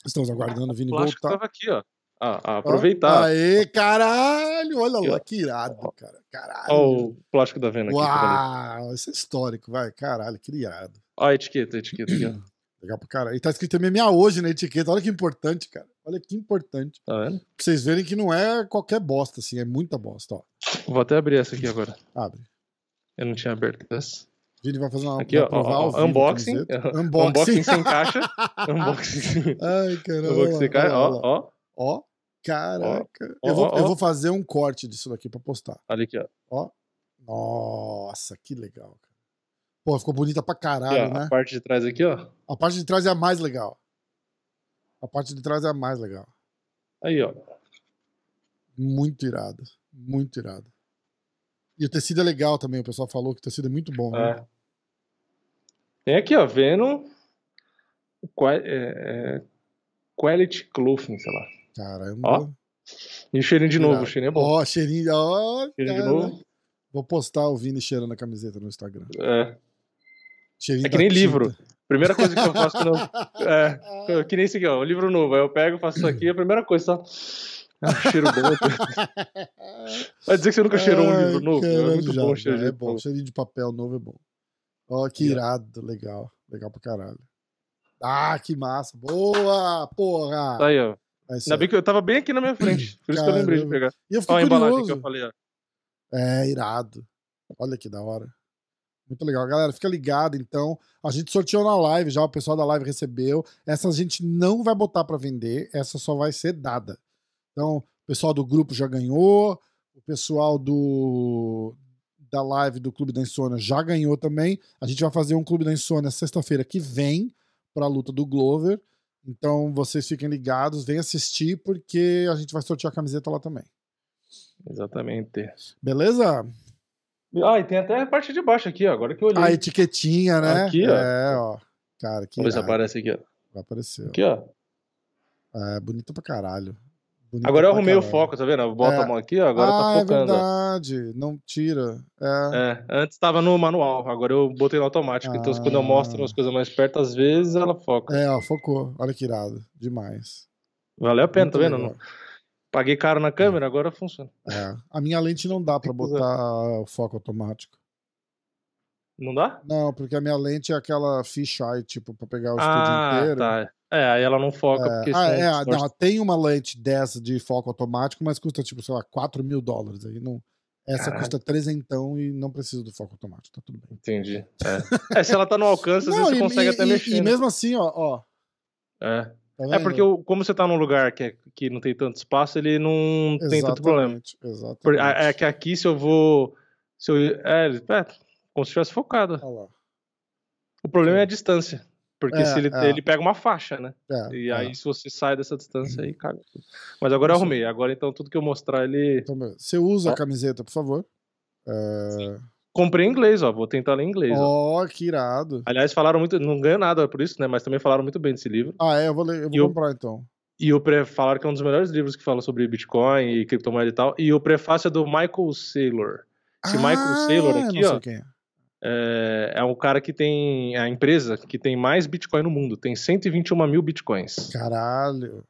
Estamos aguardando o Vini voltar. Tava aqui, ó a, a aproveitar. Aê, caralho! Olha lá, que irado, cara. Caralho. Olha o plástico da venda aqui. Uau, isso é histórico, vai. Caralho, que irado. Olha a etiqueta, a etiqueta aqui, ó. [clears throat] Legal pra caralho. E tá escrito MMA hoje na etiqueta. Olha que importante, cara. Olha que importante. Tá vendo? Pra vocês verem que não é qualquer bosta, assim. É muita bosta, ó. Vou até abrir essa aqui agora. Abre. Eu não tinha aberto essa. Vini vai fazer uma aqui, ó, ó, ó [laughs] unboxing. unboxing. Unboxing sem caixa. [laughs] unboxing. Ai, caramba. Unboxing sem caixa. Ó, ó. Ó. Caraca. Ó, eu, vou, ó, eu vou fazer um corte disso daqui pra postar. Olha aqui, ó. Ó. Nossa, que legal, cara. Pô, ficou bonita pra caralho, aqui, né? A parte de trás aqui, ó. A parte de trás é a mais legal. A parte de trás é a mais legal. Aí, ó. Muito irado. Muito irado. E o tecido é legal também, o pessoal falou que o tecido é muito bom. Né? É. Tem aqui, ó, vendo. É, é, quality clothing, sei lá. Caramba. Ó. E o cheirinho de novo, o cheirinho é bom. Ó, cheirinho, ó. Cheirinho de novo. Vou postar o Vini cheirando a camiseta no Instagram. É. Cheirinho é que nem tinta. livro. Primeira coisa que eu faço quando eu... É, [laughs] que nem esse aqui, ó. Um livro novo. Aí eu pego, faço isso aqui, a primeira coisa, só. Ah, cheiro bom. [laughs] Vai dizer que você nunca cheirou um livro novo? Caramba, é muito já, bom cheiro. É bom, cheirinho de papel novo é bom. Ó, que irado, legal. Legal pra caralho. Ah, que massa. Boa, porra! Tá aí, ó. Ainda bem que eu tava bem aqui na minha frente. Por isso Caramba. que eu lembrei de pegar. E eu fiquei Olha a embalagem que eu falei, ó. É, irado. Olha que da hora. Muito legal. Galera, fica ligado, então. A gente sorteou na live já, o pessoal da live recebeu. Essa a gente não vai botar para vender, essa só vai ser dada. Então, o pessoal do grupo já ganhou, o pessoal do da live do Clube da Insônia já ganhou também. A gente vai fazer um Clube da Insônia sexta-feira que vem para a luta do Glover. Então vocês fiquem ligados, venham assistir, porque a gente vai sortear a camiseta lá também. Exatamente. Beleza? Ah, e tem até a parte de baixo aqui, ó, agora que eu olhei. A etiquetinha, né? Aqui, ó. É, ó. Cara, que. Vamos ver se aparece aqui, ó. Vai aparecer. Aqui, ó. É, bonito pra caralho. Bonito agora eu arrumei caralho. o foco, tá vendo? Bota é. a mão aqui, ó, agora tá ah, tá focando. É verdade, não tira. É. é. antes tava no manual, agora eu botei no automático. Ah. Então quando eu mostro as coisas mais perto, às vezes ela foca. É, ó, focou. Olha que irado. Demais. Valeu a pena, Muito tá vendo? Não... Paguei caro na câmera, agora funciona. É. A minha lente não dá pra botar o foco automático. Não dá? Não, porque a minha lente é aquela fisheye, tipo, pra pegar o ah, estúdio inteiro. Tá. É, aí ela não foca. É, porque ah, é, não, tem uma lente dessa de foco automático, mas custa, tipo, sei lá, 4 mil dólares. Aí não. Essa Caralho. custa trezentão e não precisa do foco automático, tá tudo bem. Entendi. É, é se ela tá no alcance, vezes você consegue e, até e, mexer. E né? mesmo assim, ó. ó é. Tá é porque como você tá num lugar que, é, que não tem tanto espaço, ele não exatamente, tem tanto problema. Exatamente. É que aqui, se eu vou. Se eu, é, é como se estivesse focado. O problema é a distância. Porque é, se ele, é. ele pega uma faixa, né? É, e aí, é. se você sai dessa distância, aí caga tudo. Mas agora eu arrumei. Agora, então, tudo que eu mostrar, ele. Então, você usa a camiseta, por favor. É... Comprei em inglês, ó. Vou tentar ler em inglês. Ó, oh, que irado. Aliás, falaram muito. Não ganha nada por isso, né? Mas também falaram muito bem desse livro. Ah, é? Eu vou, ler, eu vou comprar, então. E o pre... falaram que é um dos melhores livros que fala sobre Bitcoin e criptomoeda e tal. E o prefácio é do Michael Saylor. Esse ah, Michael Saylor aqui, ó. Quem é é, é um cara que tem a empresa que tem mais Bitcoin no mundo, tem 121 mil Bitcoins. Caralho.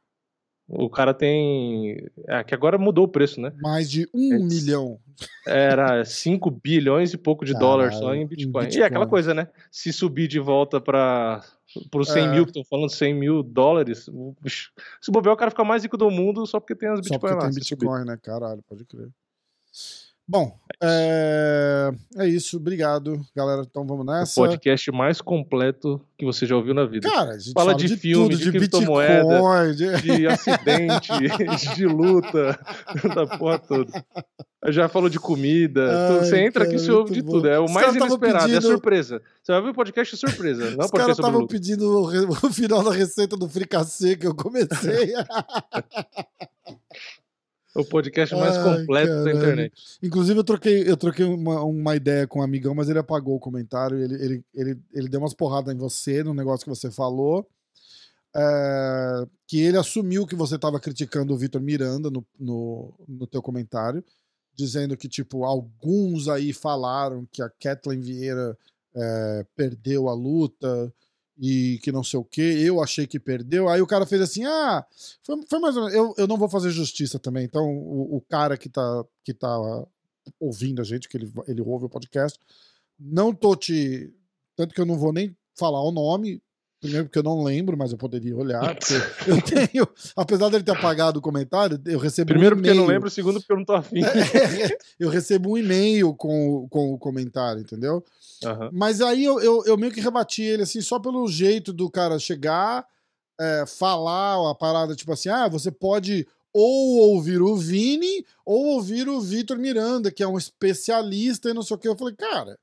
O cara tem. É, que agora mudou o preço, né? Mais de um é, milhão. Era 5 bilhões e pouco de Caralho, dólares só em Bitcoin. em Bitcoin. E é aquela coisa, né? Se subir de volta para os 100 é. mil, que estão falando 100 mil dólares, se bobear, o cara fica mais rico do mundo só porque tem as Bitcoin só porque lá. Tem Bitcoin, né? Caralho, pode crer. Bom, é, é, isso. Obrigado, galera. Então vamos nessa. O podcast mais completo que você já ouviu na vida. Cara, a gente fala, fala de, de filme, tudo, de, de criptomoeda, de... de acidente, [laughs] de luta, [laughs] da porra toda. Já falou de comida. Ai, você entra cara, aqui e ouve de bom. tudo. É o mais inesperado, pedindo... é surpresa. Você vai ver o podcast surpresa. Não Os caras estavam pedindo o, [laughs] o final da receita do fricassê que eu comecei. O podcast mais Ai, completo caralho. da internet. Inclusive, eu troquei, eu troquei uma, uma ideia com um amigão, mas ele apagou o comentário. Ele, ele, ele, ele deu umas porradas em você no negócio que você falou. É, que ele assumiu que você estava criticando o Vitor Miranda no, no, no teu comentário, dizendo que, tipo, alguns aí falaram que a Kathleen Vieira é, perdeu a luta e que não sei o que, eu achei que perdeu. Aí o cara fez assim: ah, foi, foi mais ou menos. Eu, eu não vou fazer justiça também. Então, o, o cara que tá, que tá ouvindo a gente, que ele, ele ouve o podcast, não tô te. Tanto que eu não vou nem falar o nome, Primeiro porque eu não lembro, mas eu poderia olhar. eu [laughs] tenho, apesar dele ter apagado o comentário, eu recebo Primeiro um porque eu não lembro, segundo porque eu não tô afim. [laughs] eu recebo um e-mail com, com o comentário, entendeu? Uhum. Mas aí eu, eu, eu, meio que rebati ele, assim, só pelo jeito do cara chegar, é, falar a parada, tipo assim, ah, você pode ou ouvir o Vini ou ouvir o Vitor Miranda, que é um especialista e não sei o que. Eu falei, cara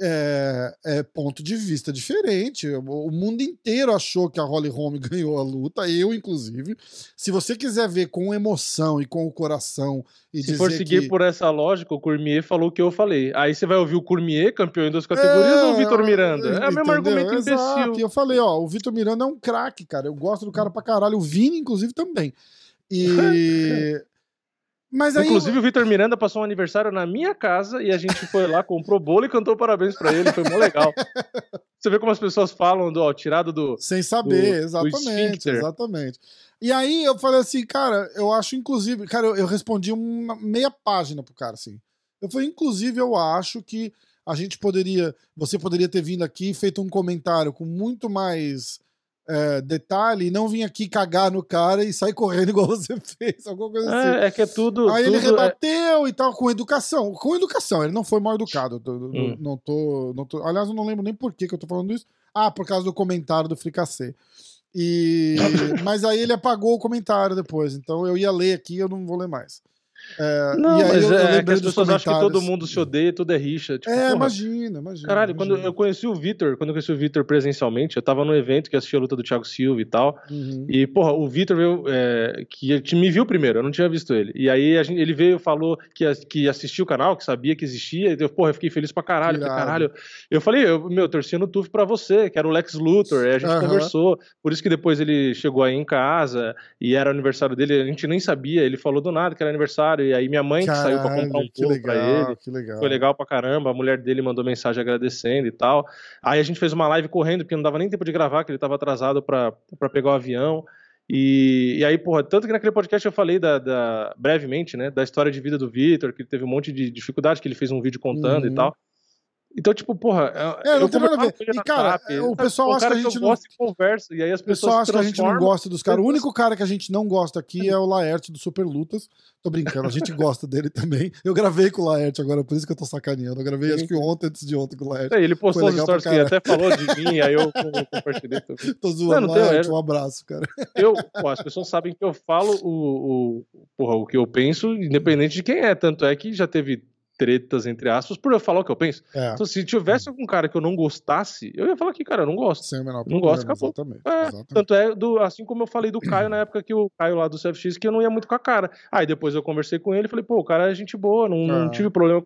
é, é, ponto de vista diferente. O mundo inteiro achou que a Holly Holm [laughs] ganhou a luta, eu inclusive. Se você quiser ver com emoção e com o coração e Se for seguir que... por essa lógica, o Cormier falou o que eu falei. Aí você vai ouvir o Cormier, campeão em duas categorias, é, ou o Vitor Miranda? É o mesmo argumento Exato. imbecil. E eu falei, ó, o Vitor Miranda é um craque, cara. Eu gosto do cara pra caralho. O Vini, inclusive, também. E [laughs] Mas aí... Inclusive, o Vitor Miranda passou um aniversário na minha casa e a gente foi lá, comprou bolo e cantou parabéns para ele. Foi muito legal. [laughs] Você vê como as pessoas falam do ó, tirado do. Sem saber, do, exatamente, do exatamente. E aí eu falei assim, cara, eu acho, inclusive, cara, eu, eu respondi uma meia página pro cara, assim. Eu falei, inclusive, eu acho que a gente poderia. Você poderia ter vindo aqui e feito um comentário com muito mais é, detalhe e não vir aqui cagar no cara e sair correndo igual você [laughs] fez, alguma coisa é, assim. É que é tudo. Aí tudo ele é rebateu é... e tal, com educação. Com educação, ele não foi mal educado. Hum. Não, tô, não tô. Aliás, eu não lembro nem por que, que eu tô falando isso. Ah, por causa do comentário do Fricassê. E... [laughs] Mas aí ele apagou o comentário depois, então eu ia ler aqui eu não vou ler mais. É, não, mas é, que as pessoas acham que todo mundo se odeia, tudo é rixa. Tipo, é, porra, imagina, imagina. Caralho, imagina. quando eu conheci o Vitor, quando eu conheci o Vitor presencialmente, eu tava no evento que assistia a luta do Thiago Silva e tal. Uhum. E, porra, o Vitor veio, é, que me viu primeiro, eu não tinha visto ele. E aí gente, ele veio falou que, que assistia o canal, que sabia que existia. E eu, porra, eu fiquei feliz pra caralho. Falei, caralho. Eu falei, eu, meu, torcia no TUF pra você, que era o Lex Luthor. Aí a gente uhum. conversou. Por isso que depois ele chegou aí em casa e era aniversário dele, a gente nem sabia. Ele falou do nada que era aniversário. E aí minha mãe Caralho, saiu pra comprar um pouco pra ele. Que legal. Foi legal pra caramba. A mulher dele mandou mensagem agradecendo e tal. Aí a gente fez uma live correndo, porque não dava nem tempo de gravar, que ele tava atrasado pra, pra pegar o avião. E, e aí, porra, tanto que naquele podcast eu falei da, da brevemente, né, da história de vida do Vitor, que ele teve um monte de dificuldade, que ele fez um vídeo contando uhum. e tal. Então, tipo, porra. É, não tem nada a ver. E, cara, é, o pessoal acha que a gente não. Gosta e conversa, e aí as pessoas. O pessoal acha que a gente não gosta dos caras. O único cara que a gente não gosta aqui é o Laerte do Super Lutas. Tô brincando, a gente [laughs] gosta dele também. Eu gravei com o Laerte agora, por isso que eu tô sacaneando. Eu gravei acho que ontem, antes de ontem com o Laerte. É, ele postou as stories que até falou de mim, aí eu compartilhei. [laughs] Tô zoando, não, não Laerte, um abraço, cara. Eu, pô, as pessoas sabem que eu falo o, o, porra, o que eu penso, independente de quem é. Tanto é que já teve tretas, entre aspas, por eu falar o que eu penso. É. Então, se tivesse algum cara que eu não gostasse, eu ia falar que, cara, eu não gosto. Sem o menor não gosto, acabou. Exatamente, é, exatamente. Tanto é, do, assim como eu falei do Caio na época que o Caio lá do CFX, que eu não ia muito com a cara. Aí depois eu conversei com ele e falei, pô, o cara é gente boa, não, não é. tive problema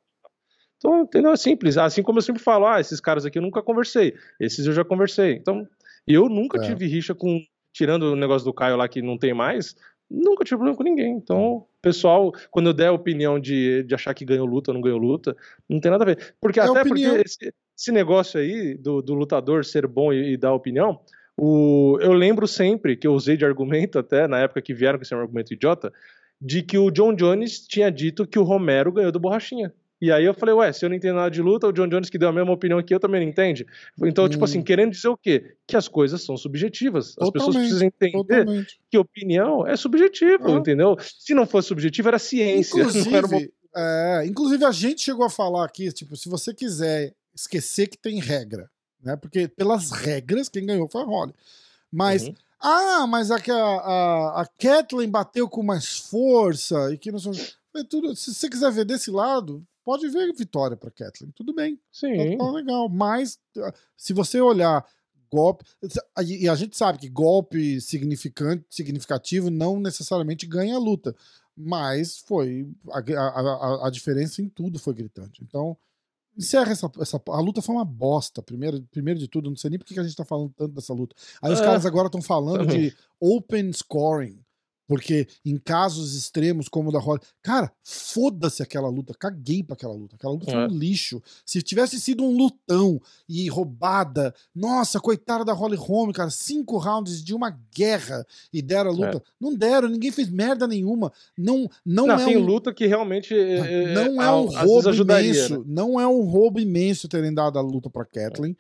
então, entendeu? É simples. Assim como eu sempre falo, ah, esses caras aqui eu nunca conversei, esses eu já conversei. Então, eu nunca é. tive rixa com. Tirando o negócio do Caio lá que não tem mais, nunca tive problema com ninguém. Então, pessoal, quando eu der a opinião de, de achar que ganhou luta ou não ganhou luta, não tem nada a ver. Porque é até opinião. porque esse, esse, negócio aí do, do lutador ser bom e, e dar opinião, o, eu lembro sempre que eu usei de argumento, até na época que vieram com esse argumento idiota, de que o John Jones tinha dito que o Romero ganhou do Borrachinha. E aí eu falei, ué, se eu não entendo nada de luta, o John Jones que deu a mesma opinião que eu também não entende. Então, hum. tipo assim, hum. querendo dizer o quê? Que as coisas são subjetivas. As totalmente, pessoas precisam entender totalmente. que opinião é subjetivo, ah. entendeu? Se não fosse subjetivo, era ciência. [laughs] Inclusive, era uma... é, inclusive, a gente chegou a falar aqui, tipo, se você quiser esquecer que tem regra, né? Porque pelas regras, quem ganhou foi a Holly. Mas. Uhum. Ah, mas a, a, a Kathleen bateu com mais força e que não são. Tudo, se você quiser ver desse lado, pode ver vitória para Kathleen, tudo bem. Sim. Tá, tá legal. Mas ah, se você olhar golpe. E a gente sabe que golpe significante, significativo não necessariamente ganha a luta. Mas foi. A, a, a diferença em tudo foi gritante. Então, encerra essa, essa. A luta foi uma bosta. Primeiro, primeiro de tudo, não sei nem por que a gente tá falando tanto dessa luta. Aí é, os caras agora estão falando também. de open scoring. Porque em casos extremos como o da Holly. Cara, foda-se aquela luta. Caguei pra aquela luta. Aquela luta foi um é. lixo. Se tivesse sido um lutão e roubada, nossa, coitada da Holly Holm, cara. Cinco rounds de uma guerra e deram a luta. É. Não deram, ninguém fez merda nenhuma. Não, não, não é tem um... luta que realmente. É, não é, é um roubo imenso. Né? Não é um roubo imenso terem dado a luta pra Kathleen.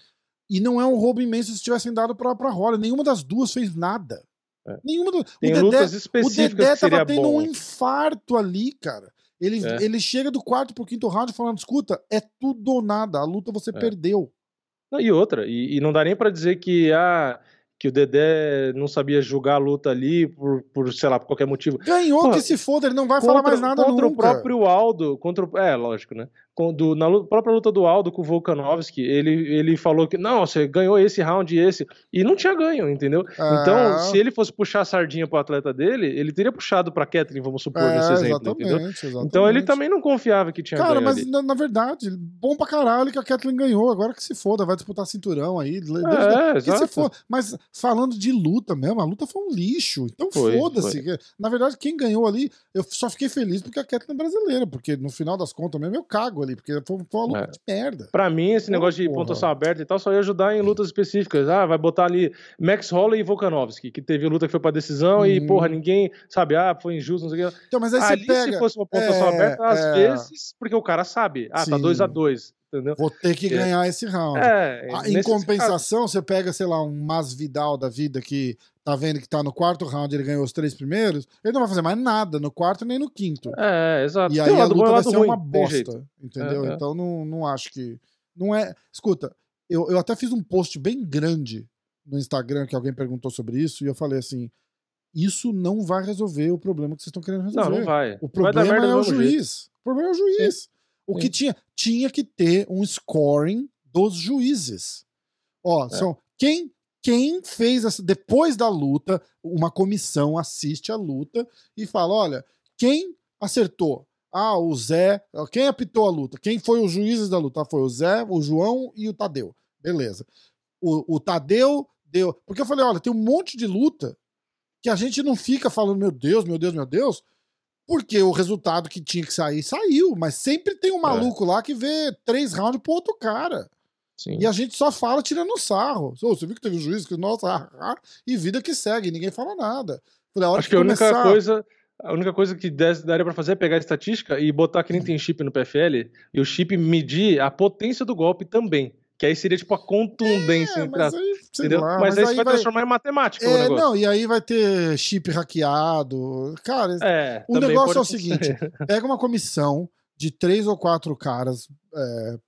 E não é um roubo imenso se tivessem dado pra, pra Holly. Nenhuma das duas fez nada. É. Nenhuma do... Tem o Dedé, o Dedé tava tendo bom. um infarto ali, cara. Ele, é. ele chega do quarto pro quinto round falando: escuta, é tudo ou nada, a luta você é. perdeu. E outra, e, e não dá nem para dizer que ah, que o Dedé não sabia julgar a luta ali por, por sei lá, por qualquer motivo. Ganhou Porra, que se foda, ele não vai contra, falar mais nada contra nunca. o próprio Aldo, contra o, é, lógico, né? Do, na luta, própria luta do Aldo com o Volkanovski, ele, ele falou que não, você ganhou esse round e esse, e não tinha ganho, entendeu? Ah. Então, se ele fosse puxar a sardinha pro atleta dele, ele teria puxado pra Kathleen, vamos supor, é, nesse exemplo, entendeu? Exatamente. Então ele também não confiava que tinha Cara, ganho. Cara, mas na, na, verdade, bom pra caralho que a Kathleen ganhou, agora que se foda, vai disputar cinturão aí. É, que se for. Mas falando de luta mesmo, a luta foi um lixo, então foda-se. Na verdade, quem ganhou ali, eu só fiquei feliz porque a Kathleen é brasileira, porque no final das contas mesmo eu cago ali, porque foi, foi uma luta é. de merda. Pra mim, esse negócio de pontuação aberta e tal só ia ajudar em lutas específicas. Ah, vai botar ali Max Holloway e Volkanovski, que teve luta que foi pra decisão e, porra, uhum. ninguém sabe, ah, foi injusto, não sei o que. Então, mas aí ali, pega... se fosse uma pontuação é, aberta, às é... vezes, porque o cara sabe, ah, tá Sim. tá 2 a 2 Entendeu? Vou ter que é. ganhar esse round. É, ah, em compensação, caso... você pega, sei lá, um Masvidal da vida que tá vendo que tá no quarto round, ele ganhou os três primeiros, ele não vai fazer mais nada no quarto nem no quinto. É, exato. E aí a luta vai ser ruim, uma bosta, entendeu? É, é. Então não, não acho que... Não é... Escuta, eu, eu até fiz um post bem grande no Instagram que alguém perguntou sobre isso e eu falei assim, isso não vai resolver o problema que vocês estão querendo resolver. Não, não vai. O problema vai é o juiz. Jeito. O problema é o juiz. Sim. O Sim. que tinha? Tinha que ter um scoring dos juízes. Ó, é. são quem quem fez essa, depois da luta, uma comissão assiste a luta e fala: olha, quem acertou? Ah, o Zé. Quem apitou a luta? Quem foi os juízes da luta? Ah, foi o Zé, o João e o Tadeu. Beleza. O, o Tadeu deu. Porque eu falei: olha, tem um monte de luta que a gente não fica falando, meu Deus, meu Deus, meu Deus, porque o resultado que tinha que sair saiu, mas sempre tem um é. maluco é. lá que vê três rounds pro outro cara. Sim. E a gente só fala tirando sarro. Oh, você viu que teve um juiz que, nossa, ah, ah, e vida que segue, ninguém fala nada. Acho que a única coisa. a única coisa que daria para fazer é pegar a estatística e botar que nem tem chip no PFL e o chip medir a potência do golpe também. Que aí seria tipo a contundência. É, mas, aí, entendeu? Lá, mas, mas aí, vai, vai, transformar em matemática. É, não, e aí vai ter chip hackeado. Cara, é, o negócio é o seguinte: [laughs] pega uma comissão de três ou quatro caras, é,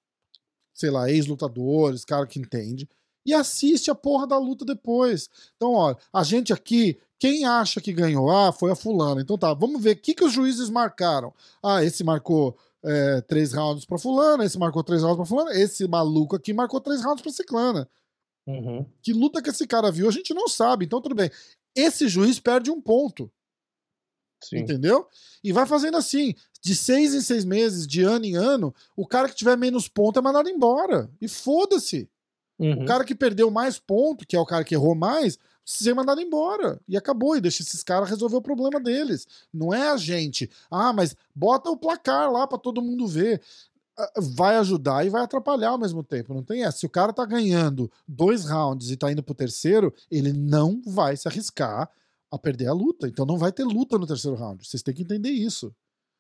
sei lá, ex-lutadores, cara que entende, e assiste a porra da luta depois. Então, ó, a gente aqui, quem acha que ganhou? Ah, foi a fulana. Então tá, vamos ver o que, que os juízes marcaram. Ah, esse marcou é, três rounds pra fulana, esse marcou três rounds pra fulana, esse maluco aqui marcou três rounds pra ciclana. Uhum. Que luta que esse cara viu, a gente não sabe. Então tudo bem. Esse juiz perde um ponto. Sim. Entendeu? E vai fazendo assim, de seis em seis meses, de ano em ano, o cara que tiver menos ponto é mandado embora. E foda-se. Uhum. O cara que perdeu mais ponto, que é o cara que errou mais, ser mandado embora. E acabou. E deixa esses caras resolver o problema deles. Não é a gente. Ah, mas bota o placar lá para todo mundo ver. Ah, vai ajudar e vai atrapalhar ao mesmo tempo. Não tem essa. Se o cara tá ganhando dois rounds e tá indo pro terceiro, ele não vai se arriscar a perder a luta. Então não vai ter luta no terceiro round. Vocês têm que entender isso.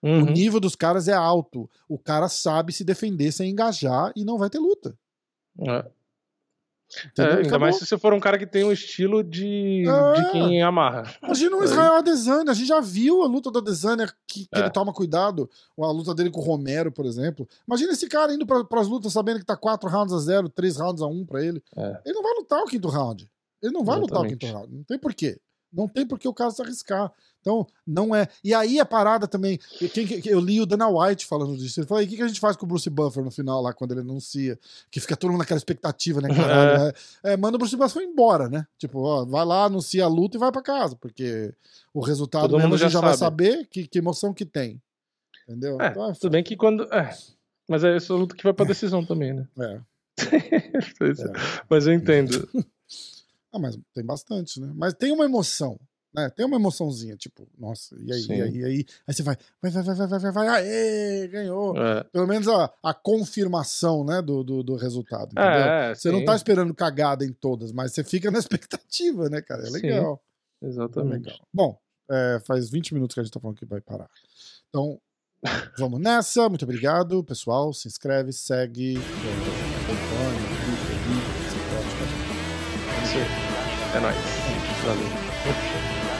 Uhum. O nível dos caras é alto. O cara sabe se defender sem engajar e não vai ter luta. É. É, ainda mais se você for um cara que tem um estilo de, é. de quem amarra. Imagina o Israel Adesanya, a gente já viu a luta do Adesanya que, que é. ele toma cuidado, a luta dele com o Romero, por exemplo. Imagina esse cara indo para as lutas sabendo que tá 4 rounds a 0, 3 rounds a 1 para ele. É. Ele não vai lutar o quinto round. Ele não vai Exatamente. lutar o quinto round. Não tem porquê. Não tem por que o cara se arriscar. Então, não é. E aí a parada também. Eu, li o Dana White falando disso. Ele falou: o que, a gente faz com o Bruce Buffer no final, lá, quando ele anuncia? Que fica todo mundo naquela expectativa, né, caralho? É. Né? É, manda o Bruce Buffer embora, né? Tipo, ó, vai lá, anuncia a luta e vai para casa, porque o resultado todo gente já, já vai saber que, que emoção que tem. Entendeu? É, então, é tudo bem que quando. É, mas é essa luta que vai pra decisão também, né? [laughs] É. é. mas eu entendo. [laughs] Ah, mas tem bastante, né? Mas tem uma emoção, né? Tem uma emoçãozinha, tipo, nossa, e aí, e aí, e aí, aí você vai, vai, vai, vai, vai, vai, vai, aê, ganhou. É. Pelo menos a, a confirmação, né, do, do, do resultado, entendeu? É, você sim. não tá esperando cagada em todas, mas você fica na [laughs] expectativa, né, cara? É legal. Sim, exatamente. É legal. Bom, é, faz 20 minutos que a gente tá falando que vai parar. Então, vamos nessa. Muito obrigado, pessoal. Se inscreve, segue, acompanha. É nóis. Valeu.